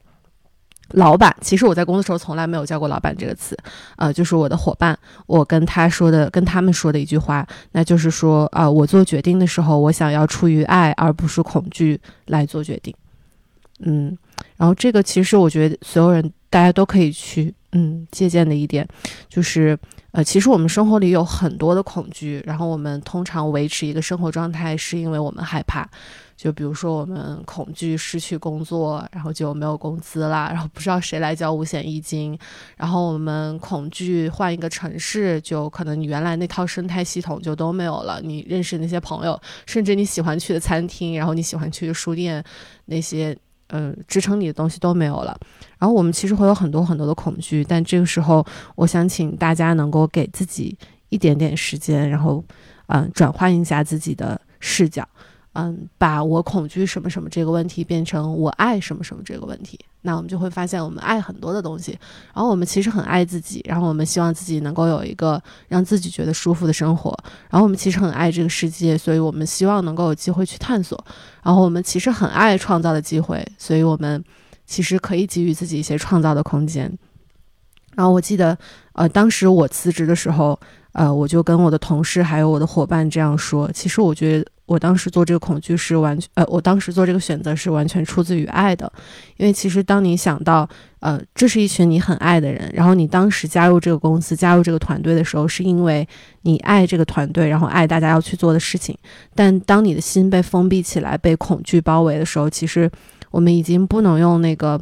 老板，其实我在工作时候从来没有叫过老板这个词，呃，就是我的伙伴，我跟他说的，跟他们说的一句话，那就是说，啊，我做决定的时候，我想要出于爱而不是恐惧来做决定。嗯，然后这个其实我觉得所有人大家都可以去嗯借鉴的一点，就是。呃，其实我们生活里有很多的恐惧，然后我们通常维持一个生活状态，是因为我们害怕。就比如说，我们恐惧失去工作，然后就没有工资啦，然后不知道谁来交五险一金。然后我们恐惧换一个城市，就可能你原来那套生态系统就都没有了，你认识那些朋友，甚至你喜欢去的餐厅，然后你喜欢去的书店，那些。嗯，支撑你的东西都没有了，然后我们其实会有很多很多的恐惧，但这个时候，我想请大家能够给自己一点点时间，然后，嗯，转换一下自己的视角。嗯，把我恐惧什么什么这个问题变成我爱什么什么这个问题，那我们就会发现我们爱很多的东西，然后我们其实很爱自己，然后我们希望自己能够有一个让自己觉得舒服的生活，然后我们其实很爱这个世界，所以我们希望能够有机会去探索，然后我们其实很爱创造的机会，所以我们其实可以给予自己一些创造的空间。然后我记得，呃，当时我辞职的时候，呃，我就跟我的同事还有我的伙伴这样说，其实我觉得。我当时做这个恐惧是完全，呃，我当时做这个选择是完全出自于爱的，因为其实当你想到，呃，这是一群你很爱的人，然后你当时加入这个公司、加入这个团队的时候，是因为你爱这个团队，然后爱大家要去做的事情。但当你的心被封闭起来、被恐惧包围的时候，其实我们已经不能用那个，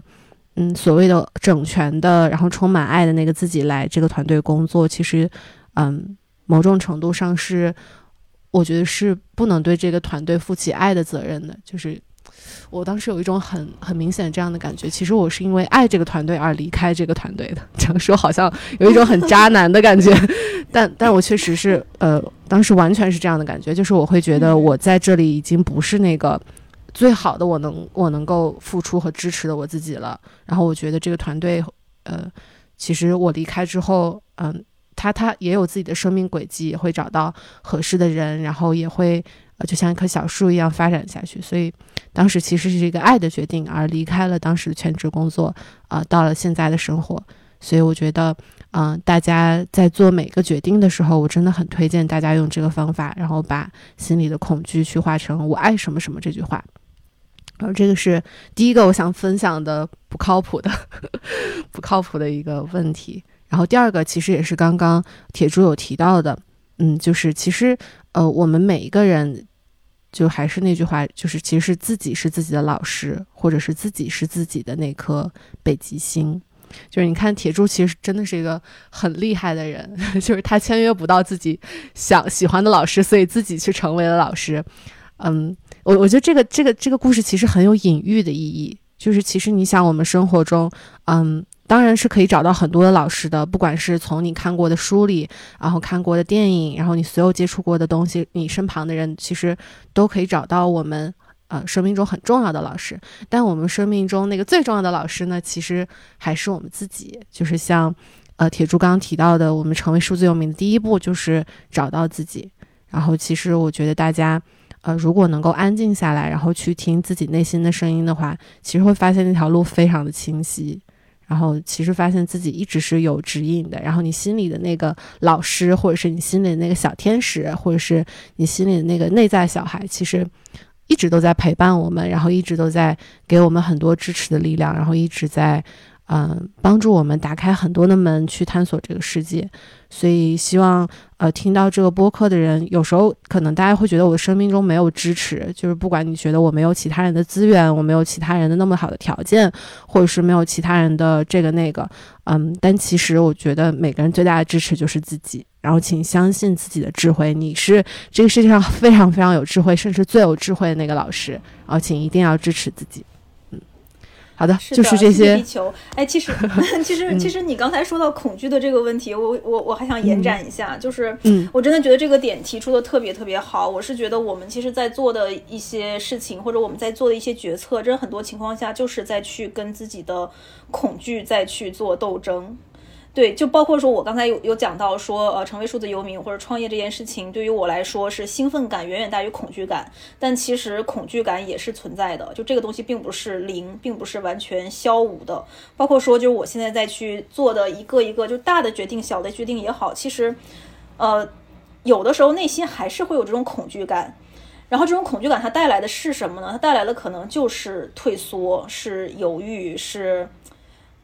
嗯，所谓的整全的，然后充满爱的那个自己来这个团队工作。其实，嗯，某种程度上是。我觉得是不能对这个团队负起爱的责任的。就是我当时有一种很很明显这样的感觉，其实我是因为爱这个团队而离开这个团队的。这样说好像有一种很渣男的感觉，但但我确实是呃，当时完全是这样的感觉，就是我会觉得我在这里已经不是那个最好的我能我能够付出和支持的我自己了。然后我觉得这个团队呃，其实我离开之后，嗯。他他也有自己的生命轨迹，也会找到合适的人，然后也会呃，就像一棵小树一样发展下去。所以当时其实是一个爱的决定，而离开了当时的全职工作，啊，到了现在的生活。所以我觉得，嗯，大家在做每个决定的时候，我真的很推荐大家用这个方法，然后把心里的恐惧去化成“我爱什么什么”这句话。然后这个是第一个我想分享的不靠谱的、不靠谱的一个问题。然后第二个其实也是刚刚铁柱有提到的，嗯，就是其实呃，我们每一个人，就还是那句话，就是其实自己是自己的老师，或者是自己是自己的那颗北极星。就是你看铁柱其实真的是一个很厉害的人，就是他签约不到自己想喜欢的老师，所以自己去成为了老师。嗯，我我觉得这个这个这个故事其实很有隐喻的意义，就是其实你想我们生活中，嗯，当然是可以找到很多的老师的，不管是从你看过的书里，然后看过的电影，然后你所有接触过的东西，你身旁的人，其实都可以找到我们。呃，生命中很重要的老师，但我们生命中那个最重要的老师呢，其实还是我们自己。就是像，呃，铁柱刚刚提到的，我们成为数字游民的第一步就是找到自己。然后，其实我觉得大家，呃，如果能够安静下来，然后去听自己内心的声音的话，其实会发现那条路非常的清晰。然后，其实发现自己一直是有指引的。然后，你心里的那个老师，或者是你心里的那个小天使，或者是你心里的那个内在小孩，其实。一直都在陪伴我们，然后一直都在给我们很多支持的力量，然后一直在，嗯，帮助我们打开很多的门去探索这个世界。所以希望，呃，听到这个播客的人，有时候可能大家会觉得我的生命中没有支持，就是不管你觉得我没有其他人的资源，我没有其他人的那么好的条件，或者是没有其他人的这个那个，嗯，但其实我觉得每个人最大的支持就是自己。然后，请相信自己的智慧，你是这个世界上非常非常有智慧，甚至最有智慧的那个老师。然后，请一定要支持自己。嗯，好的，就是这些。地球，哎，其实 其实，其实你刚才说到恐惧的这个问题，我我我还想延展一下，就是，嗯，我真的觉得这个点提出的特别特别好。我是觉得我们其实，在做的一些事情，或者我们在做的一些决策，真的很多情况下就是在去跟自己的恐惧再去做斗争。对，就包括说，我刚才有有讲到说，呃，成为数字游民或者创业这件事情，对于我来说是兴奋感远远大于恐惧感，但其实恐惧感也是存在的。就这个东西并不是零，并不是完全消无的。包括说，就是我现在在去做的一个一个就大的决定、小的决定也好，其实，呃，有的时候内心还是会有这种恐惧感。然后这种恐惧感它带来的是什么呢？它带来的可能就是退缩，是犹豫，是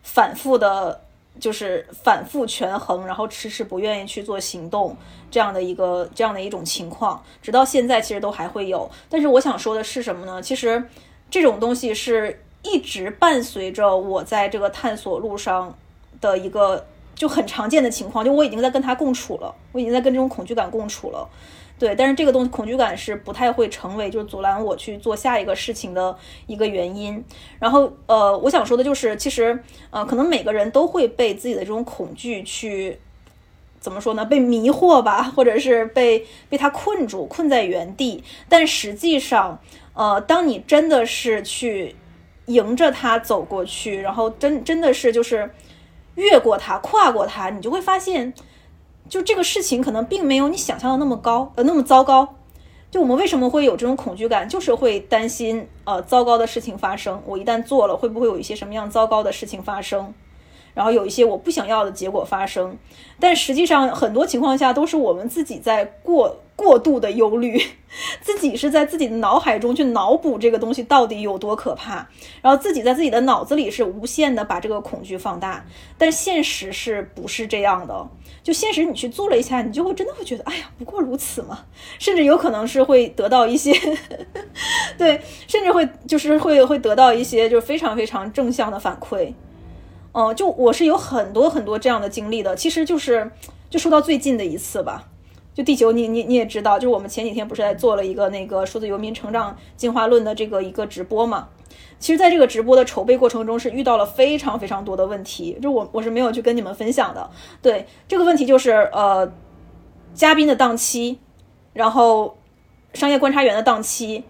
反复的。就是反复权衡，然后迟迟不愿意去做行动，这样的一个这样的一种情况，直到现在其实都还会有。但是我想说的是什么呢？其实这种东西是一直伴随着我在这个探索路上的一个就很常见的情况，就我已经在跟他共处了，我已经在跟这种恐惧感共处了。对，但是这个东西恐惧感是不太会成为就是阻拦我去做下一个事情的一个原因。然后，呃，我想说的就是，其实，呃，可能每个人都会被自己的这种恐惧去怎么说呢？被迷惑吧，或者是被被他困住，困在原地。但实际上，呃，当你真的是去迎着它走过去，然后真真的是就是越过它，跨过它，你就会发现。就这个事情可能并没有你想象的那么高，呃，那么糟糕。就我们为什么会有这种恐惧感，就是会担心，呃，糟糕的事情发生。我一旦做了，会不会有一些什么样糟糕的事情发生？然后有一些我不想要的结果发生。但实际上，很多情况下都是我们自己在过。过度的忧虑，自己是在自己的脑海中去脑补这个东西到底有多可怕，然后自己在自己的脑子里是无限的把这个恐惧放大，但现实是不是这样的？就现实你去做了一下，你就会真的会觉得，哎呀，不过如此嘛，甚至有可能是会得到一些，对，甚至会就是会会得到一些就是非常非常正向的反馈。嗯，就我是有很多很多这样的经历的，其实就是就说到最近的一次吧。就地球，你你你也知道，就是我们前几天不是在做了一个那个数字游民成长进化论的这个一个直播嘛？其实，在这个直播的筹备过程中，是遇到了非常非常多的问题，就我我是没有去跟你们分享的。对这个问题，就是呃，嘉宾的档期，然后商业观察员的档期。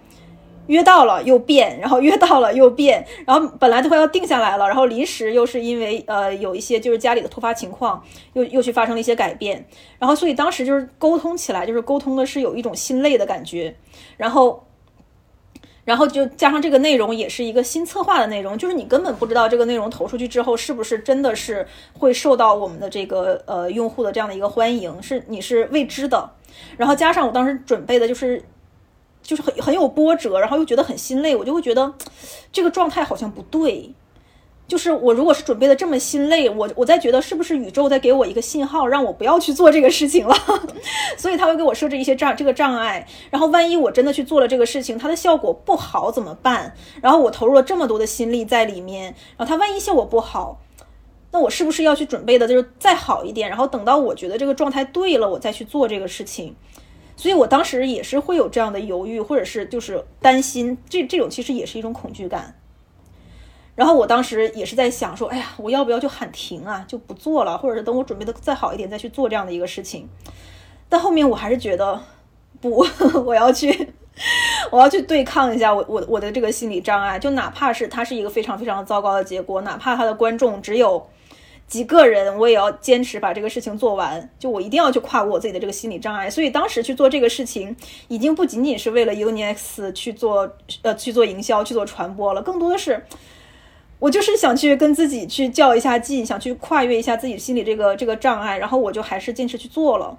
约到了又变，然后约到了又变，然后本来都快要定下来了，然后临时又是因为呃有一些就是家里的突发情况，又又去发生了一些改变，然后所以当时就是沟通起来就是沟通的是有一种心累的感觉，然后，然后就加上这个内容也是一个新策划的内容，就是你根本不知道这个内容投出去之后是不是真的是会受到我们的这个呃用户的这样的一个欢迎，是你是未知的，然后加上我当时准备的就是。就是很很有波折，然后又觉得很心累，我就会觉得这个状态好像不对。就是我如果是准备的这么心累，我我在觉得是不是宇宙在给我一个信号，让我不要去做这个事情了？所以他会给我设置一些障这个障碍。然后万一我真的去做了这个事情，它的效果不好怎么办？然后我投入了这么多的心力在里面，然后它万一效果不好，那我是不是要去准备的就是再好一点，然后等到我觉得这个状态对了，我再去做这个事情。所以我当时也是会有这样的犹豫，或者是就是担心，这这种其实也是一种恐惧感。然后我当时也是在想说，哎呀，我要不要就喊停啊，就不做了，或者是等我准备的再好一点再去做这样的一个事情。但后面我还是觉得不，我要去，我要去对抗一下我我我的这个心理障碍，就哪怕是它是一个非常非常糟糕的结果，哪怕他的观众只有。几个人，我也要坚持把这个事情做完。就我一定要去跨过我自己的这个心理障碍。所以当时去做这个事情，已经不仅仅是为了 UniX 去做，呃，去做营销、去做传播了，更多的是，我就是想去跟自己去较一下劲，想去跨越一下自己心里这个这个障碍。然后我就还是坚持去做了。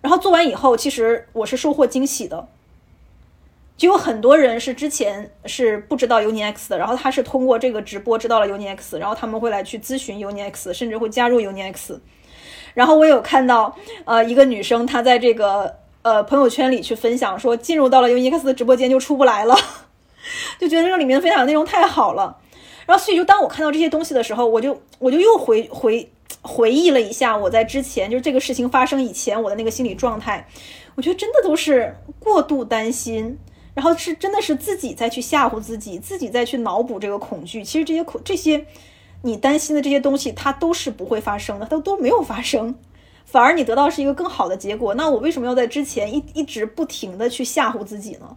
然后做完以后，其实我是收获惊喜的。就有很多人是之前是不知道 UniX 的，然后他是通过这个直播知道了 UniX，然后他们会来去咨询 UniX，甚至会加入 UniX。然后我有看到，呃，一个女生她在这个呃朋友圈里去分享说，进入到了 UniX 的直播间就出不来了，就觉得这个里面分享的内容太好了。然后所以就当我看到这些东西的时候，我就我就又回回回忆了一下我在之前就是这个事情发生以前我的那个心理状态，我觉得真的都是过度担心。然后是真的是自己再去吓唬自己，自己再去脑补这个恐惧。其实这些恐这些你担心的这些东西，它都是不会发生的，它都没有发生，反而你得到是一个更好的结果。那我为什么要在之前一一直不停的去吓唬自己呢？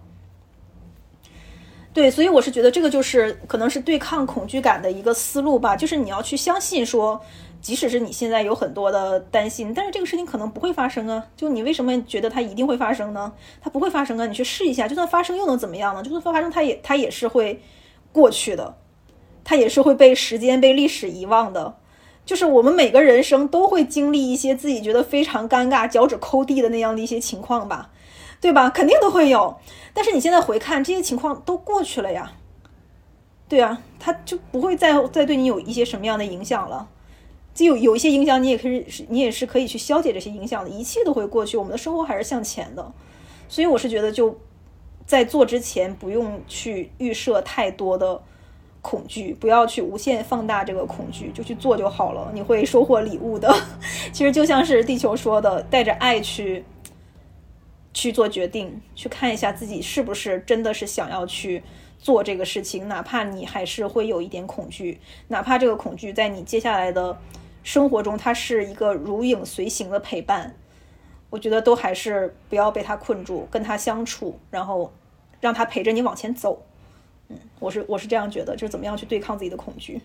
对，所以我是觉得这个就是可能是对抗恐惧感的一个思路吧，就是你要去相信说。即使是你现在有很多的担心，但是这个事情可能不会发生啊！就你为什么觉得它一定会发生呢？它不会发生啊！你去试一下，就算发生又能怎么样呢？就算发生，它也它也是会过去的，它也是会被时间、被历史遗忘的。就是我们每个人生都会经历一些自己觉得非常尴尬、脚趾抠地的那样的一些情况吧，对吧？肯定都会有。但是你现在回看这些情况都过去了呀，对啊，他就不会再再对你有一些什么样的影响了。就有有一些影响，你也可以，你也是可以去消解这些影响的，一切都会过去，我们的生活还是向前的。所以我是觉得，就在做之前不用去预设太多的恐惧，不要去无限放大这个恐惧，就去做就好了，你会收获礼物的。其实就像是地球说的，带着爱去去做决定，去看一下自己是不是真的是想要去做这个事情，哪怕你还是会有一点恐惧，哪怕这个恐惧在你接下来的。生活中，它是一个如影随形的陪伴，我觉得都还是不要被它困住，跟它相处，然后让它陪着你往前走。嗯，我是我是这样觉得，就是怎么样去对抗自己的恐惧。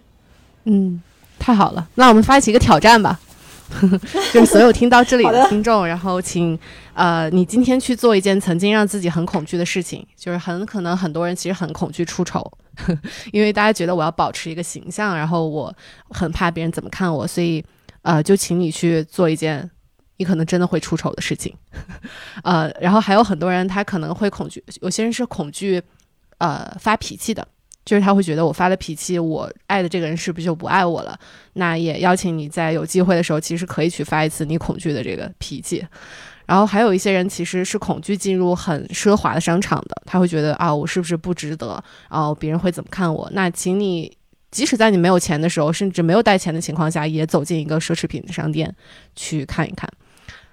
嗯，太好了，那我们发起一个挑战吧，就是所有听到这里的听众，然后请呃，你今天去做一件曾经让自己很恐惧的事情，就是很可能很多人其实很恐惧出丑。因为大家觉得我要保持一个形象，然后我很怕别人怎么看我，所以呃，就请你去做一件你可能真的会出丑的事情。呃，然后还有很多人他可能会恐惧，有些人是恐惧呃发脾气的，就是他会觉得我发了脾气，我爱的这个人是不是就不爱我了？那也邀请你在有机会的时候，其实可以去发一次你恐惧的这个脾气。然后还有一些人其实是恐惧进入很奢华的商场的，他会觉得啊，我是不是不值得？然后别人会怎么看我？那请你即使在你没有钱的时候，甚至没有带钱的情况下，也走进一个奢侈品的商店去看一看。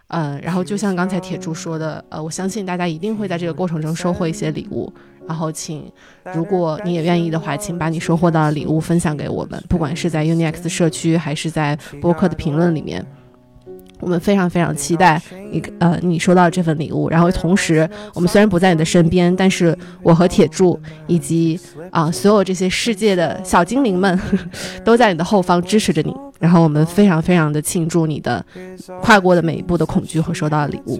嗯，然后就像刚才铁柱说的，呃，我相信大家一定会在这个过程中收获一些礼物。然后请，如果你也愿意的话，请把你收获到的礼物分享给我们，不管是在 UniX 社区还是在播客的评论里面。我们非常非常期待你呃你收到这份礼物，然后同时我们虽然不在你的身边，但是我和铁柱以及啊所有这些世界的小精灵们 都在你的后方支持着你，然后我们非常非常的庆祝你的跨过的每一步的恐惧和收到的礼物。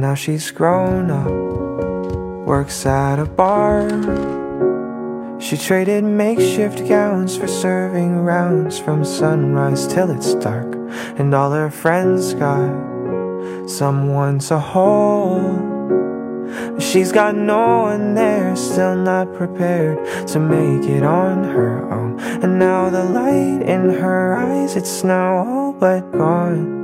Now she's grown up. works at a bar. She traded makeshift gowns for serving rounds from sunrise till it's dark. And all her friends got someone to hold. She's got no one there, still not prepared to make it on her own. And now the light in her eyes, it's now all but gone.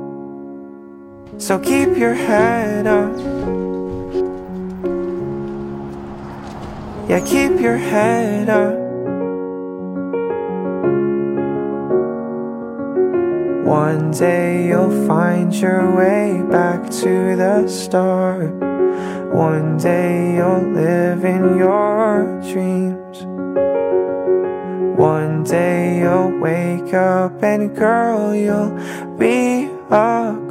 So keep your head up. Yeah, keep your head up. One day you'll find your way back to the start. One day you'll live in your dreams. One day you'll wake up and girl, you'll be a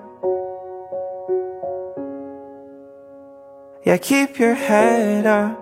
Yeah, keep your head up